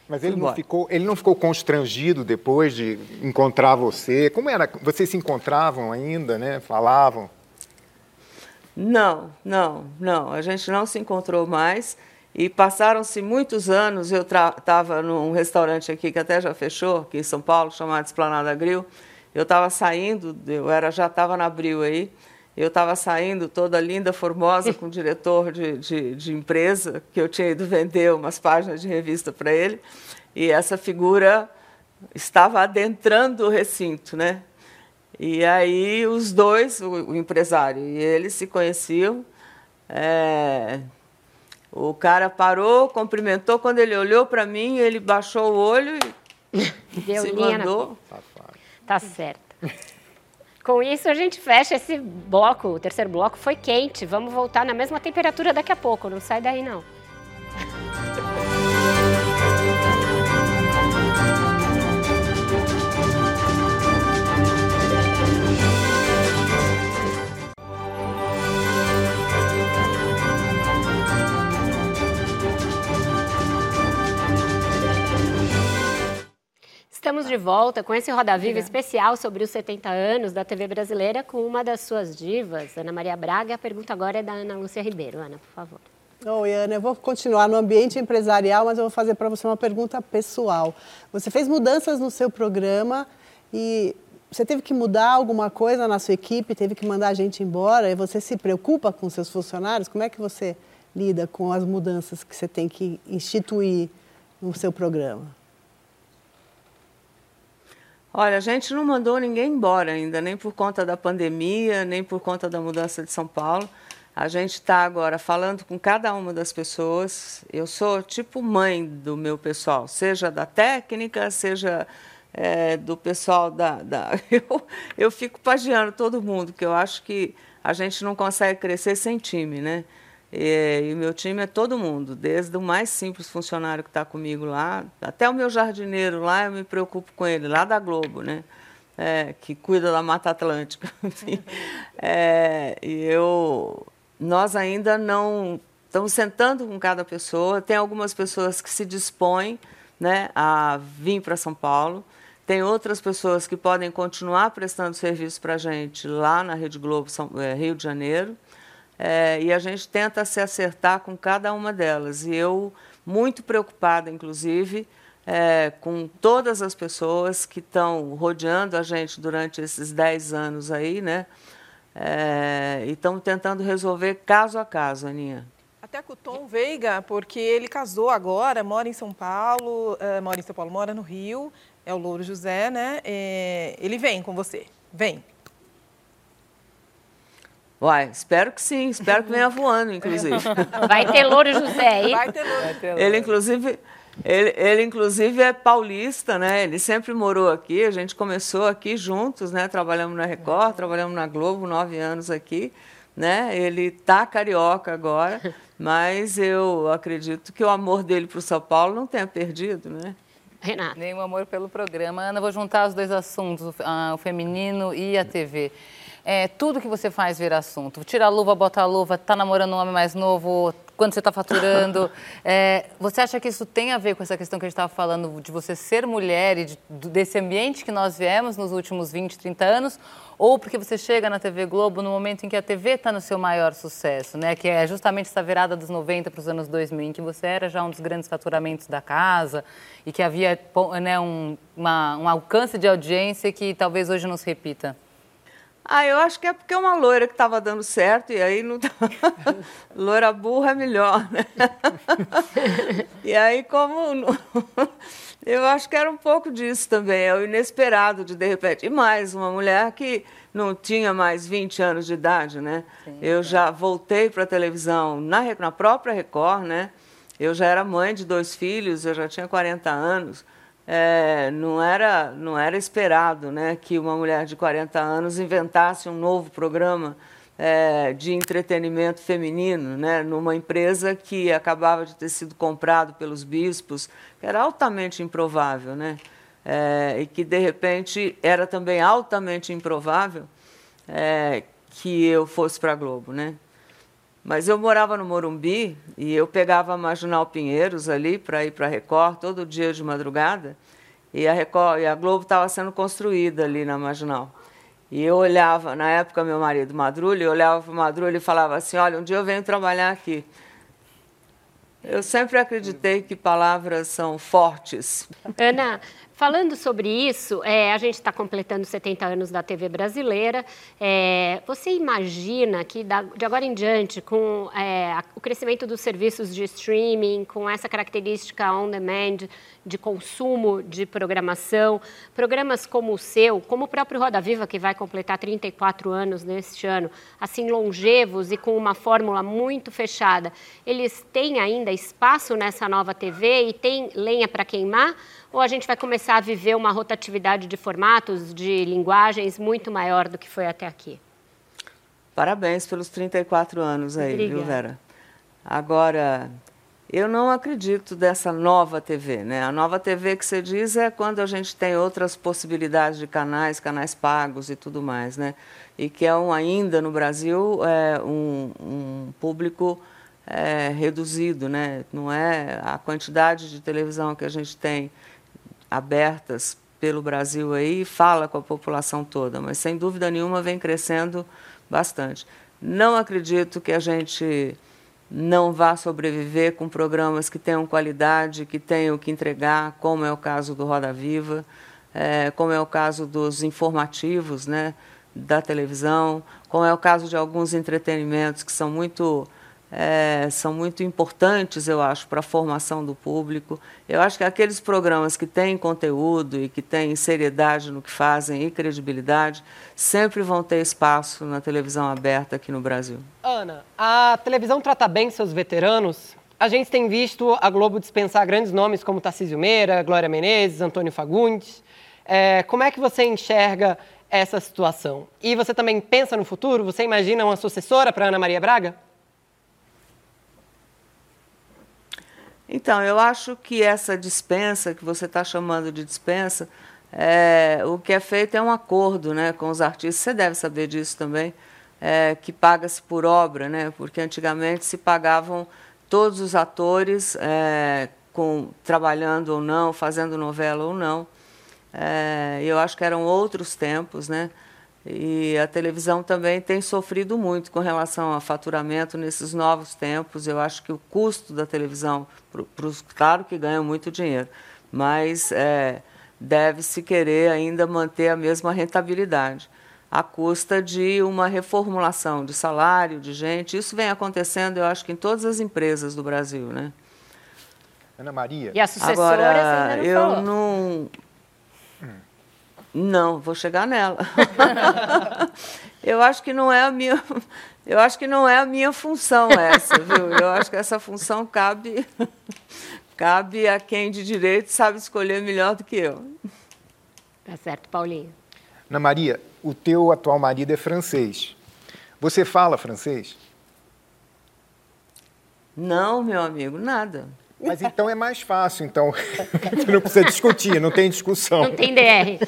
Mas ele não, ficou, ele não ficou constrangido depois de encontrar você? Como era? Vocês se encontravam ainda, né? Falavam? Não, não, não. A gente não se encontrou mais. E passaram-se muitos anos. Eu estava num restaurante aqui que até já fechou, aqui em São Paulo, chamado Esplanada Grill. Eu estava saindo, eu era, já estava na Abril aí. Eu estava saindo toda linda, formosa, com o diretor de, de, de, empresa, que eu tinha ido vender umas páginas de revista para ele, e essa figura estava adentrando o recinto, né? E aí os dois, o, o empresário e ele, se conheciam. É, o cara parou, cumprimentou, quando ele olhou para mim, ele baixou o olho e Deu se mandou. Na... Tá certo. Com isso, a gente fecha esse bloco. O terceiro bloco foi quente. Vamos voltar na mesma temperatura daqui a pouco. Não sai daí, não. Estamos de volta com esse Roda Viva especial sobre os 70 anos da TV brasileira com uma das suas divas, Ana Maria Braga. A pergunta agora é da Ana Lúcia Ribeiro. Ana, por favor. Oi, Ana, eu vou continuar no ambiente empresarial, mas eu vou fazer para você uma pergunta pessoal. Você fez mudanças no seu programa e você teve que mudar alguma coisa na sua equipe, teve que mandar a gente embora, e você se preocupa com seus funcionários? Como é que você lida com as mudanças que você tem que instituir no seu programa? Olha, a gente não mandou ninguém embora ainda, nem por conta da pandemia, nem por conta da mudança de São Paulo. A gente está agora falando com cada uma das pessoas. Eu sou tipo mãe do meu pessoal, seja da técnica, seja é, do pessoal da. da... Eu, eu fico pagiando todo mundo, porque eu acho que a gente não consegue crescer sem time, né? E, e meu time é todo mundo, desde o mais simples funcionário que está comigo lá, até o meu jardineiro lá, eu me preocupo com ele, lá da Globo, né? É, que cuida da Mata Atlântica. é, e eu, nós ainda não estamos sentando com cada pessoa. Tem algumas pessoas que se dispõem né, a vir para São Paulo. Tem outras pessoas que podem continuar prestando serviço para a gente lá na Rede Globo São, é, Rio de Janeiro é, e a gente tenta se acertar com cada uma delas. E eu, muito preocupada, inclusive, é, com todas as pessoas que estão rodeando a gente durante esses 10 anos aí, né? É, e estão tentando resolver caso a caso, Aninha. até com o Tom Veiga, porque ele casou agora, mora em São Paulo, uh, mora em São Paulo, mora no Rio, é o Louro José, né? É, ele vem com você, vem. Uai, espero que sim, espero que venha voando, inclusive. Vai ter Louro José aí? Vai ter Louro. Vai ter Louro. Ele, inclusive, ele, ele, inclusive, é paulista, né? Ele sempre morou aqui, a gente começou aqui juntos, né? Trabalhamos na Record, trabalhamos na Globo, nove anos aqui, né? Ele tá carioca agora, mas eu acredito que o amor dele para o São Paulo não tenha perdido, né? Renata. Nenhum amor pelo programa. Ana, vou juntar os dois assuntos, o feminino e a TV é, tudo que você faz vira assunto. Tira a luva, bota a luva, tá namorando um homem mais novo, quando você está faturando. É, você acha que isso tem a ver com essa questão que a gente estava falando de você ser mulher e de, desse ambiente que nós viemos nos últimos 20, 30 anos? Ou porque você chega na TV Globo no momento em que a TV está no seu maior sucesso, né? que é justamente essa virada dos 90 para os anos 2000, em que você era já um dos grandes faturamentos da casa e que havia né, um, uma, um alcance de audiência que talvez hoje não se repita? Ah, eu acho que é porque é uma loira que estava dando certo e aí não loira burra é melhor, né? e aí como eu acho que era um pouco disso também, é o inesperado de de repente. E mais, uma mulher que não tinha mais 20 anos de idade, né? Sim, eu já voltei para a televisão na, na própria Record, né? Eu já era mãe de dois filhos, eu já tinha 40 anos é, não, era, não era esperado né, que uma mulher de 40 anos inventasse um novo programa é, de entretenimento feminino né, numa empresa que acabava de ter sido comprado pelos bispos, que era altamente improvável, né? É, e que, de repente, era também altamente improvável é, que eu fosse para a Globo. Né? Mas eu morava no Morumbi e eu pegava a Marginal Pinheiros ali para ir para a Record todo dia de madrugada. E a, Record, e a Globo estava sendo construída ali na Marginal. E eu olhava, na época meu marido Madrulho, eu olhava para o Madrulho e falava assim, olha, um dia eu venho trabalhar aqui. Eu sempre acreditei que palavras são fortes. Ana, Falando sobre isso, é, a gente está completando 70 anos da TV brasileira. É, você imagina que da, de agora em diante, com é, o crescimento dos serviços de streaming, com essa característica on-demand de consumo de programação, programas como o seu, como o próprio Roda Viva, que vai completar 34 anos neste ano, assim longevos e com uma fórmula muito fechada, eles têm ainda espaço nessa nova TV e tem lenha para queimar? Ou a gente vai começar a viver uma rotatividade de formatos, de linguagens muito maior do que foi até aqui? Parabéns pelos 34 anos aí, Obrigada. viu, Vera? Agora, eu não acredito dessa nova TV, né? A nova TV que você diz é quando a gente tem outras possibilidades de canais, canais pagos e tudo mais, né? E que é um, ainda no Brasil é um, um público é, reduzido, né? Não é a quantidade de televisão que a gente tem abertas pelo Brasil aí fala com a população toda, mas sem dúvida nenhuma vem crescendo bastante. Não acredito que a gente não vá sobreviver com programas que tenham qualidade, que tenham que entregar, como é o caso do Roda Viva, é, como é o caso dos informativos né, da televisão, como é o caso de alguns entretenimentos que são muito é, são muito importantes, eu acho, para a formação do público. Eu acho que aqueles programas que têm conteúdo e que têm seriedade no que fazem e credibilidade sempre vão ter espaço na televisão aberta aqui no Brasil. Ana, a televisão trata bem seus veteranos? A gente tem visto a Globo dispensar grandes nomes como Tarcísio Meira, Glória Menezes, Antônio Fagundes. É, como é que você enxerga essa situação? E você também pensa no futuro? Você imagina uma sucessora para Ana Maria Braga? Então, eu acho que essa dispensa, que você está chamando de dispensa, é, o que é feito é um acordo né, com os artistas, você deve saber disso também, é, que paga-se por obra, né, porque antigamente se pagavam todos os atores, é, com, trabalhando ou não, fazendo novela ou não. É, eu acho que eram outros tempos, né? E a televisão também tem sofrido muito com relação a faturamento nesses novos tempos. Eu acho que o custo da televisão, pro, claro que ganham muito dinheiro, mas é, deve-se querer ainda manter a mesma rentabilidade. à custa de uma reformulação de salário, de gente. Isso vem acontecendo, eu acho que em todas as empresas do Brasil, né? Ana Maria. E a sucessora Agora, não eu falou. não. Não, vou chegar nela. eu acho que não é a minha. Eu acho que não é a minha função essa, viu? Eu acho que essa função cabe cabe a quem de direito sabe escolher melhor do que eu. Tá certo, Paulinho. Ana Maria, o teu atual marido é francês. Você fala francês? Não, meu amigo, nada. Mas então é mais fácil, então. não precisa discutir, não tem discussão. Não tem DR.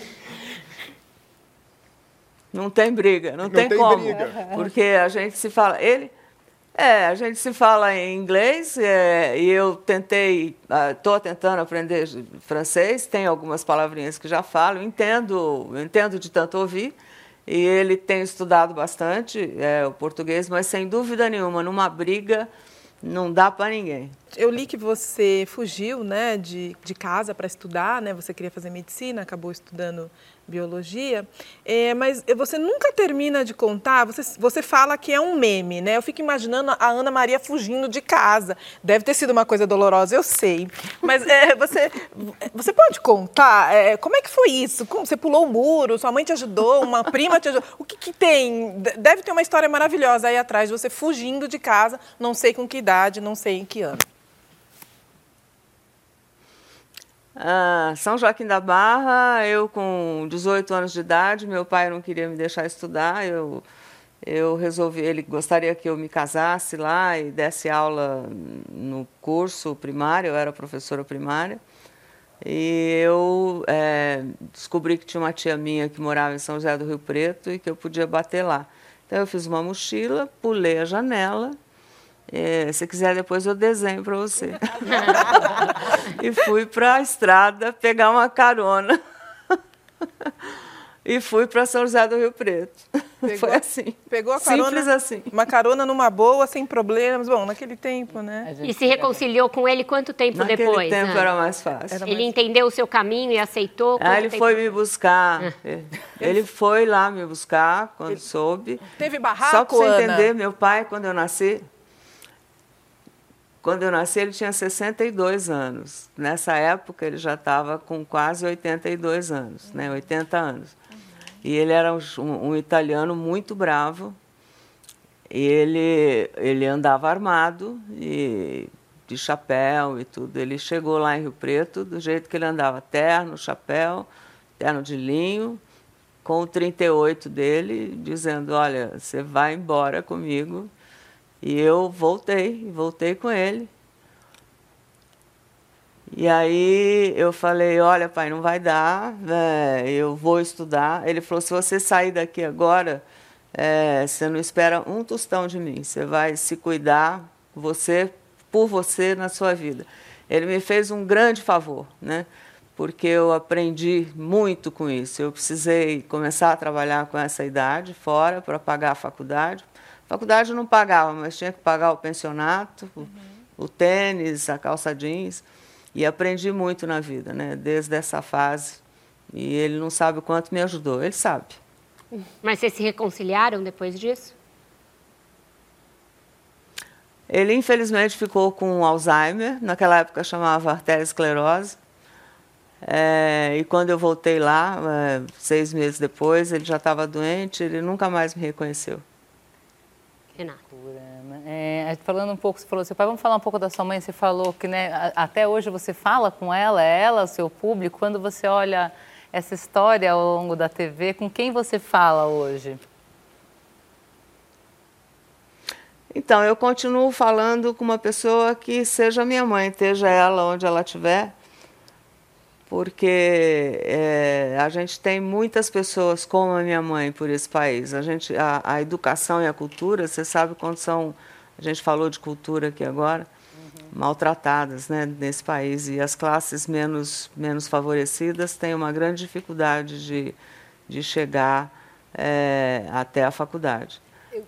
Não tem briga, não, Não tem, tem como. briga. Porque a gente se fala. Ele. É, a gente se fala em inglês é, e eu tentei, estou tentando aprender francês, tem algumas palavrinhas que já falo, entendo, entendo de tanto ouvir, e ele tem estudado bastante é, o português, mas sem dúvida nenhuma, numa briga não dá para ninguém. Eu li que você fugiu né, de, de casa para estudar, né? Você queria fazer medicina, acabou estudando biologia, é, mas você nunca termina de contar. Você, você fala que é um meme, né? Eu fico imaginando a Ana Maria fugindo de casa. Deve ter sido uma coisa dolorosa, eu sei. Mas é, você, você pode contar é, como é que foi isso? Como, você pulou o muro? Sua mãe te ajudou? Uma prima te ajudou? O que, que tem? Deve ter uma história maravilhosa aí atrás de você fugindo de casa. Não sei com que idade, não sei em que ano. Ah, São Joaquim da Barra, eu com 18 anos de idade, meu pai não queria me deixar estudar, eu, eu resolvi, ele gostaria que eu me casasse lá e desse aula no curso primário, eu era professora primária, e eu é, descobri que tinha uma tia minha que morava em São José do Rio Preto e que eu podia bater lá. Então eu fiz uma mochila, pulei a janela, é, se quiser, depois eu desenho para você. e fui para a estrada pegar uma carona. e fui para São José do Rio Preto. Pegou- Foi assim. Pegou a carona, Simples assim. uma carona numa boa, sem problemas. Bom, naquele tempo, né? E se reconciliou com ele quanto tempo Naquele depois? tempo Ana? era mais fácil. Era Ele entendeu o seu caminho e aceitou? Ah, ele tempo- foi me buscar. Ele foi lá me buscar quando soube. Teve barraco, Só para você entender, meu pai, quando eu nasci, quando eu nasci, ele tinha 62 anos. Nessa época, ele já estava com quase 82 anos, né? 80 anos. E ele era um, um italiano muito bravo. E ele, ele andava armado, e de chapéu e tudo. Ele chegou lá em Rio Preto do jeito que ele andava, terno, chapéu, terno de linho, com o 38 dele, dizendo, olha, você vai embora comigo. E eu voltei, voltei com ele. E aí eu falei, olha, pai, não vai dar, é, eu vou estudar. Ele falou, se você sair daqui agora, é, você não espera um tostão de mim, você vai se cuidar, você, por você, na sua vida. Ele me fez um grande favor, né? porque eu aprendi muito com isso. Eu precisei começar a trabalhar com essa idade fora para pagar a faculdade. A faculdade não pagava, mas tinha que pagar o pensionato, o- o tênis, a calça jeans. E aprendi muito na vida, né? desde essa fase. E ele não sabe o quanto me ajudou, ele sabe. Mas vocês se reconciliaram depois disso? Ele, infelizmente, ficou com Alzheimer, naquela época chamava arteriosclerose. É, e quando eu voltei lá, é, seis meses depois, ele já estava doente, ele nunca mais me reconheceu. Renato. É, falando um pouco, você falou, seu pai, vamos falar um pouco da sua mãe. Você falou que né, até hoje você fala com ela, é ela, o seu público. Quando você olha essa história ao longo da TV, com quem você fala hoje? Então, eu continuo falando com uma pessoa que seja minha mãe, esteja ela onde ela estiver, porque é, a gente tem muitas pessoas como a minha mãe por esse país. A, gente, a, a educação e a cultura, você sabe quando são, a gente falou de cultura aqui agora, maltratadas né, nesse país. E as classes menos, menos favorecidas têm uma grande dificuldade de, de chegar é, até a faculdade.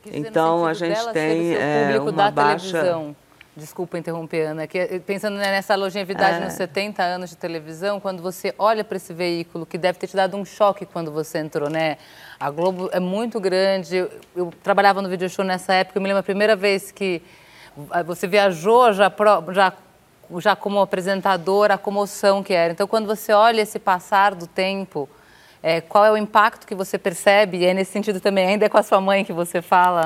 Então, a gente tem é, uma baixa. televisão. Desculpa interromper, Ana, que eh, pensando nessa longevidade é. nos 70 anos de televisão, quando você olha para esse veículo, que deve ter te dado um choque quando você entrou, né? A Globo é muito grande. Eu, eu trabalhava no video show nessa época, eu me lembro a primeira vez que eh, você viajou já, já, já como apresentadora, a comoção que era. Então, quando você olha esse passar do tempo, é, qual é o impacto que você percebe? E é nesse sentido também, ainda é com a sua mãe que você fala?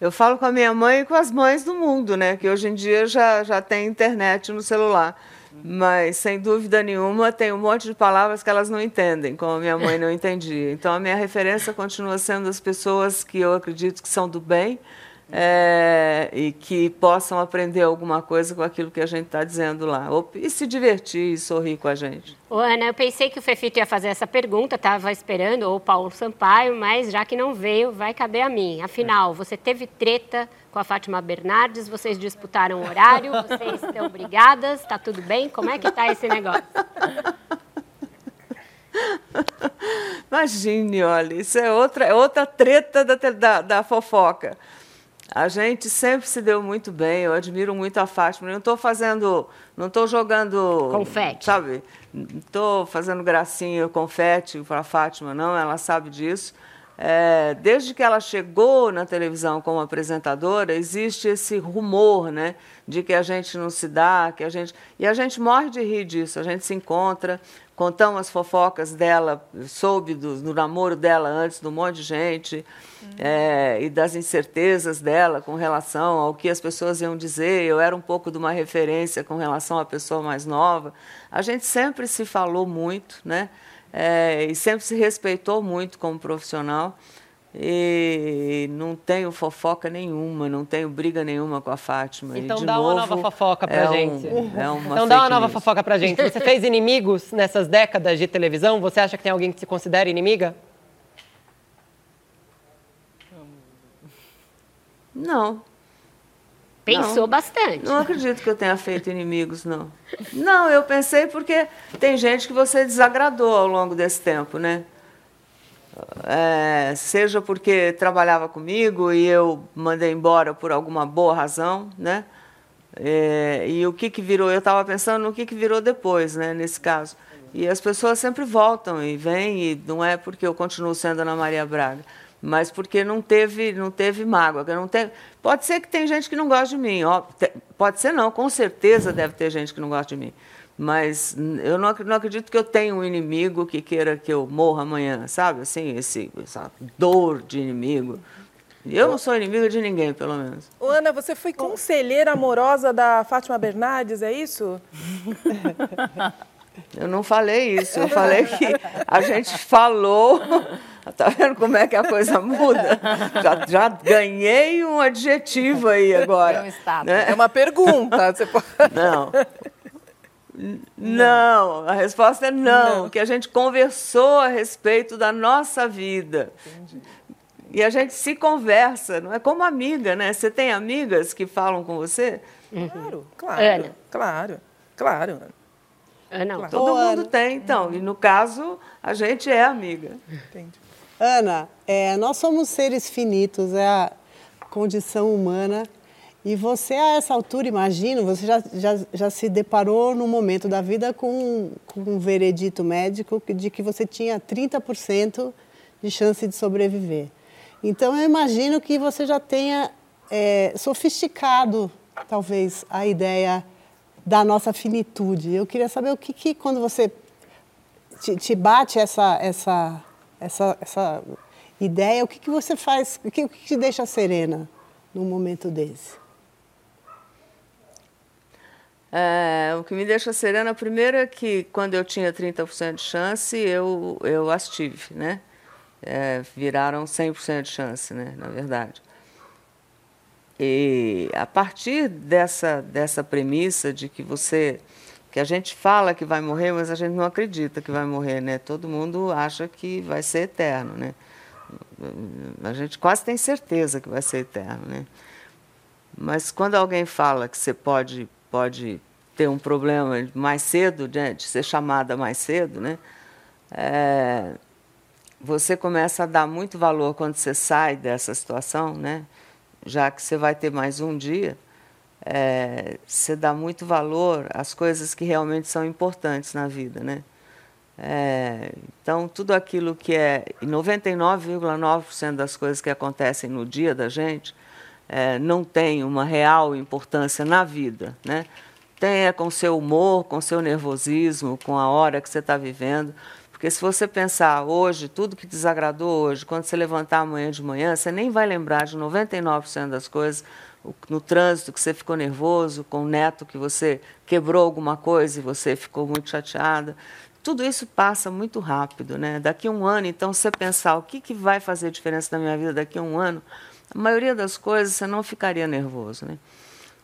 Eu falo com a minha mãe e com as mães do mundo, né? Que hoje em dia já, já tem internet no celular. Mas, sem dúvida nenhuma, tem um monte de palavras que elas não entendem, como a minha mãe não entendia. Então, a minha referência continua sendo as pessoas que eu acredito que são do bem, é, e que possam aprender alguma coisa com aquilo que a gente está dizendo lá. E se divertir e sorrir com a gente. Ô, Ana, eu pensei que o Fefito ia fazer essa pergunta, estava esperando, ou o Paulo Sampaio, mas já que não veio, vai caber a mim. Afinal, você teve treta com a Fátima Bernardes, vocês disputaram horário, vocês estão brigadas, está tudo bem? Como é que está esse negócio? Imagine, olha, isso é outra, é outra treta da, da, da fofoca. A gente sempre se deu muito bem, eu admiro muito a Fátima. Não estou fazendo, não estou jogando. Confete. Sabe? Não estou fazendo gracinha, confete para a Fátima, não, ela sabe disso. É, desde que ela chegou na televisão como apresentadora, existe esse rumor, né, de que a gente não se dá, que a gente e a gente morre de rir disso. A gente se encontra, contamos as fofocas dela, soube do, do namoro dela antes de um monte de gente uhum. é, e das incertezas dela com relação ao que as pessoas iam dizer. Eu era um pouco de uma referência com relação à pessoa mais nova. A gente sempre se falou muito, né? É, e sempre se respeitou muito como profissional. E não tenho fofoca nenhuma, não tenho briga nenhuma com a Fátima. Então dá novo, uma nova fofoca pra é gente. Um, é uma então dá uma nova news. fofoca pra gente. Você fez inimigos nessas décadas de televisão? Você acha que tem alguém que se considera inimiga? Não. Pensou não, bastante. Não acredito que eu tenha feito inimigos, não. Não, eu pensei porque tem gente que você desagradou ao longo desse tempo, né? É, seja porque trabalhava comigo e eu mandei embora por alguma boa razão, né? É, e o que, que virou? Eu estava pensando no que, que virou depois, né, nesse caso. E as pessoas sempre voltam e vêm, e não é porque eu continuo sendo Ana Maria Braga, mas porque não teve, não teve mágoa. Não teve... Pode ser que tem gente que não gosta de mim, ó, pode ser não, com certeza deve ter gente que não gosta de mim. Mas eu não, não acredito que eu tenha um inimigo que queira que eu morra amanhã, sabe? Assim, esse, essa dor de inimigo. Eu não sou inimiga de ninguém, pelo menos. Ô, Ana, você foi conselheira amorosa da Fátima Bernardes, é isso? Eu não falei isso, eu falei que a gente falou. Tá vendo como é que a coisa muda? Já, já ganhei um adjetivo aí agora. É, um né? é uma pergunta. Você pode... Não. Não, a resposta é não, não, que a gente conversou a respeito da nossa vida. Entendi. E a gente se conversa, não é como amiga, né? Você tem amigas que falam com você? Claro, claro. Ana. Claro, claro. Ana, claro. Todo Ô, mundo Ana. tem, então. Uhum. E no caso, a gente é amiga. Entendi. Ana, é, nós somos seres finitos, é a condição humana e você, a essa altura, imagino, você já, já, já se deparou no momento da vida com, com um veredito médico de que você tinha 30% de chance de sobreviver. Então, eu imagino que você já tenha é, sofisticado, talvez, a ideia da nossa finitude. Eu queria saber o que, que quando você te, te, bate essa, essa, essa, essa ideia, o que, que você faz, o que, o que te deixa serena num momento desse? É, o que me deixa serena, primeiro, é que quando eu tinha 30% de chance, eu, eu as tive, né? É, viraram 100% de chance, né? Na verdade. E a partir dessa, dessa premissa de que você que a gente fala que vai morrer, mas a gente não acredita que vai morrer, né? Todo mundo acha que vai ser eterno, né? A gente quase tem certeza que vai ser eterno, né? Mas quando alguém fala que você pode pode ter um problema mais cedo, né, de ser chamada mais cedo, né, é, você começa a dar muito valor quando você sai dessa situação, né, já que você vai ter mais um dia, é, você dá muito valor às coisas que realmente são importantes na vida, né? É, então, tudo aquilo que é 99,9% das coisas que acontecem no dia da gente é, não tem uma real importância na vida, né? É com seu humor, com seu nervosismo, com a hora que você está vivendo. Porque se você pensar hoje, tudo que desagradou hoje, quando você levantar amanhã de manhã, você nem vai lembrar de 99% das coisas, no trânsito que você ficou nervoso, com o neto que você quebrou alguma coisa e você ficou muito chateada. Tudo isso passa muito rápido, né? Daqui a um ano, então, você pensar o que, que vai fazer diferença na minha vida daqui a um ano, a maioria das coisas você não ficaria nervoso, né?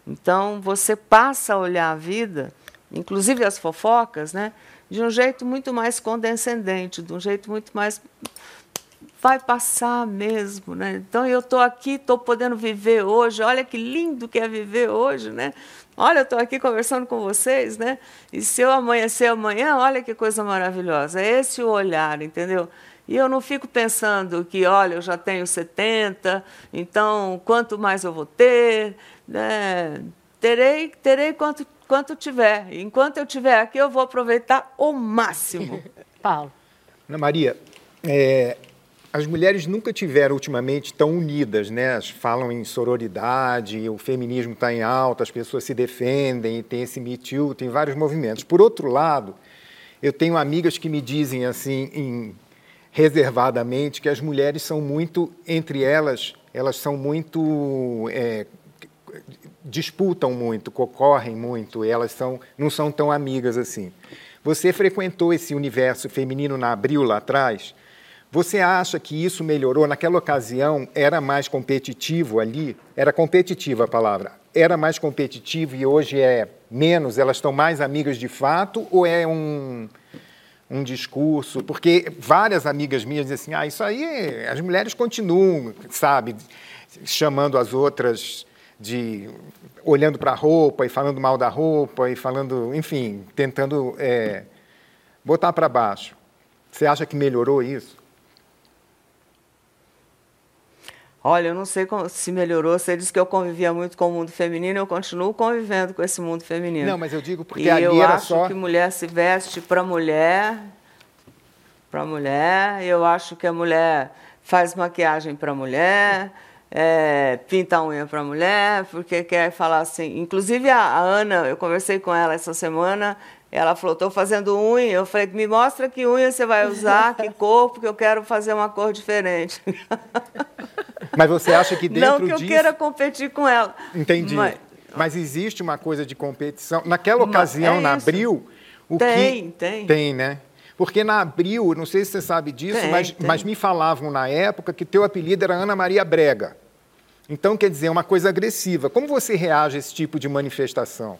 Então, você passa a olhar a vida, inclusive as fofocas, né? De um jeito muito mais condescendente, de um jeito muito mais vai passar mesmo, né? Então eu estou aqui, estou podendo viver hoje. Olha que lindo que é viver hoje, né? Olha, eu estou aqui conversando com vocês, né? E se eu amanhecer amanhã, olha que coisa maravilhosa. É esse o olhar, entendeu? E eu não fico pensando que, olha, eu já tenho 70, então quanto mais eu vou ter? Né? Terei, terei quanto, quanto tiver. Enquanto eu estiver aqui, eu vou aproveitar o máximo. Paulo. Ana Maria, é, as mulheres nunca tiveram ultimamente tão unidas, né? Falam em sororidade, o feminismo está em alta, as pessoas se defendem, tem esse Me Too, tem vários movimentos. Por outro lado, eu tenho amigas que me dizem assim, em, reservadamente, que as mulheres são muito, entre elas, elas são muito é, disputam muito, concorrem muito, elas são, não são tão amigas assim. Você frequentou esse universo feminino na Abril lá atrás? Você acha que isso melhorou? Naquela ocasião era mais competitivo ali? Era competitiva a palavra. Era mais competitivo e hoje é menos? Elas estão mais amigas de fato? Ou é um, um discurso? Porque várias amigas minhas dizem assim: ah, isso aí, as mulheres continuam, sabe, chamando as outras de. olhando para a roupa e falando mal da roupa e falando, enfim, tentando é, botar para baixo. Você acha que melhorou isso? Olha, eu não sei se melhorou. Você disse que eu convivia muito com o mundo feminino, eu continuo convivendo com esse mundo feminino. Não, mas eu digo porque e ali eu acho só... que mulher se veste para mulher, para mulher. Eu acho que a mulher faz maquiagem para mulher, é, pinta a unha para mulher, porque quer falar assim. Inclusive a, a Ana, eu conversei com ela essa semana. Ela falou, estou fazendo unha. Eu falei, me mostra que unha você vai usar, que cor, porque eu quero fazer uma cor diferente. Mas você acha que dentro Não que eu disso... queira competir com ela. Entendi. Mas, Mas existe uma coisa de competição. Naquela ocasião, é na Abril, o tem, que... Tem, tem. né? Porque na Abril, não sei se você sabe disso, tem, mas, tem. mas me falavam na época que teu apelido era Ana Maria Brega. Então, quer dizer, é uma coisa agressiva. Como você reage a esse tipo de manifestação?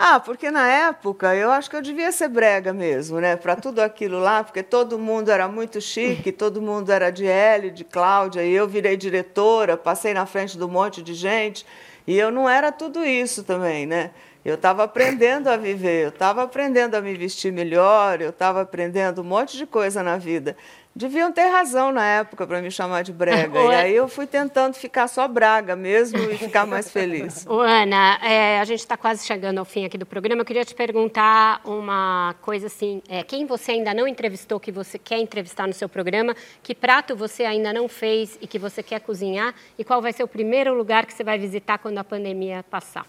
Ah, porque na época eu acho que eu devia ser brega mesmo, né? Para tudo aquilo lá, porque todo mundo era muito chique, todo mundo era de L, de Cláudia, e eu virei diretora, passei na frente de um monte de gente, e eu não era tudo isso também, né? Eu estava aprendendo a viver, eu estava aprendendo a me vestir melhor, eu estava aprendendo um monte de coisa na vida. Deviam ter razão na época para me chamar de brega. e aí eu fui tentando ficar só braga mesmo e ficar mais feliz. Ô, Ana, é, a gente está quase chegando ao fim aqui do programa. Eu queria te perguntar uma coisa assim: é, quem você ainda não entrevistou, que você quer entrevistar no seu programa? Que prato você ainda não fez e que você quer cozinhar? E qual vai ser o primeiro lugar que você vai visitar quando a pandemia passar?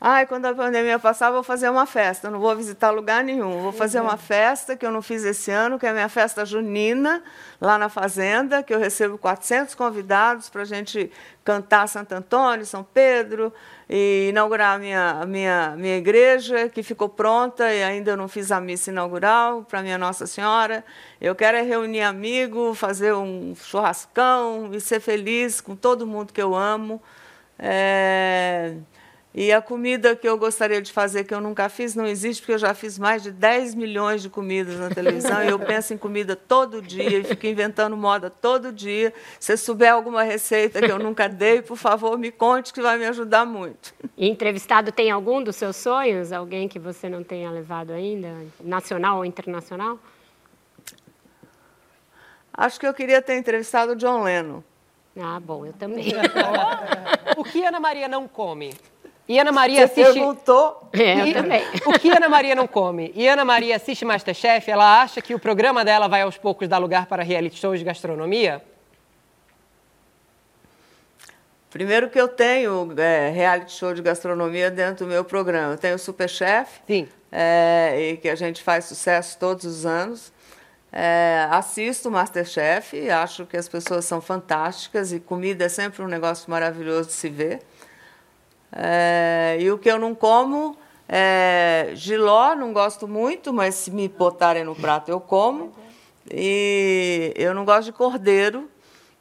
Ai, quando a pandemia passar, vou fazer uma festa. Não vou visitar lugar nenhum. Vou fazer uma festa que eu não fiz esse ano, que é a minha festa junina, lá na Fazenda, que eu recebo 400 convidados para a gente cantar Santo Antônio, São Pedro, e inaugurar a minha, minha, minha igreja, que ficou pronta e ainda não fiz a missa inaugural para minha Nossa Senhora. Eu quero é reunir amigos, fazer um churrascão e ser feliz com todo mundo que eu amo. É... E a comida que eu gostaria de fazer, que eu nunca fiz, não existe, porque eu já fiz mais de 10 milhões de comidas na televisão e eu penso em comida todo dia e fico inventando moda todo dia. Se souber alguma receita que eu nunca dei, por favor, me conte que vai me ajudar muito. E entrevistado tem algum dos seus sonhos? Alguém que você não tenha levado ainda? Nacional ou internacional? Acho que eu queria ter entrevistado o John Lennon. Ah, bom, eu também. o que Ana Maria não come? E Ana Maria Você assiste. perguntou? É, eu também. O que Ana Maria não come? E Ana Maria assiste Masterchef, ela acha que o programa dela vai aos poucos dar lugar para reality shows de gastronomia? Primeiro que eu tenho é, reality show de gastronomia dentro do meu programa. Eu tenho o Superchef, Sim. é, e que a gente faz sucesso todos os anos. É, assisto o Masterchef, acho que as pessoas são fantásticas e comida é sempre um negócio maravilhoso de se ver. É, e o que eu não como é giló, não gosto muito, mas se me botarem no prato eu como. E eu não gosto de cordeiro,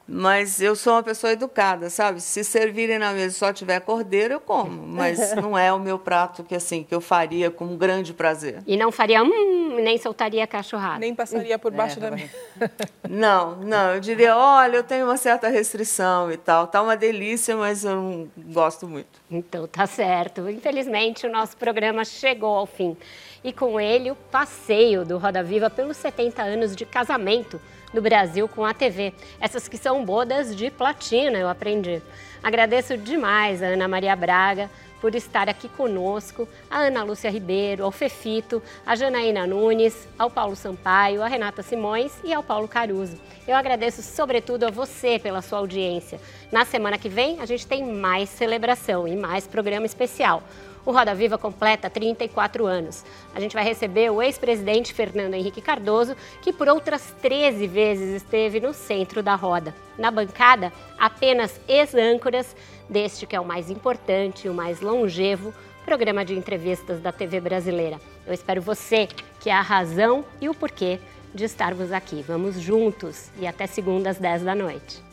mas eu sou uma pessoa educada, sabe? Se servirem na mesa e só tiver cordeiro, eu como. Mas não é o meu prato que assim que eu faria com um grande prazer. E não faria hum, nem soltaria cachorrada. Nem passaria por baixo da mesa. Não, não, eu diria, olha, eu tenho uma certa restrição e tal. Tá uma delícia, mas eu não gosto muito. Então tá certo. Infelizmente o nosso programa chegou ao fim. E com ele o passeio do Roda Viva pelos 70 anos de casamento no Brasil com a TV. Essas que são bodas de platina, eu aprendi. Agradeço demais a Ana Maria Braga por estar aqui conosco, a Ana Lúcia Ribeiro, ao Fefito, a Janaína Nunes, ao Paulo Sampaio, a Renata Simões e ao Paulo Caruso. Eu agradeço sobretudo a você pela sua audiência. Na semana que vem a gente tem mais celebração e mais programa especial. O Roda Viva completa 34 anos. A gente vai receber o ex-presidente Fernando Henrique Cardoso, que por outras 13 vezes esteve no centro da roda. Na bancada, apenas ex-âncoras deste que é o mais importante e o mais longevo programa de entrevistas da TV brasileira. Eu espero você, que é a razão e o porquê de estarmos aqui. Vamos juntos e até segunda às 10 da noite.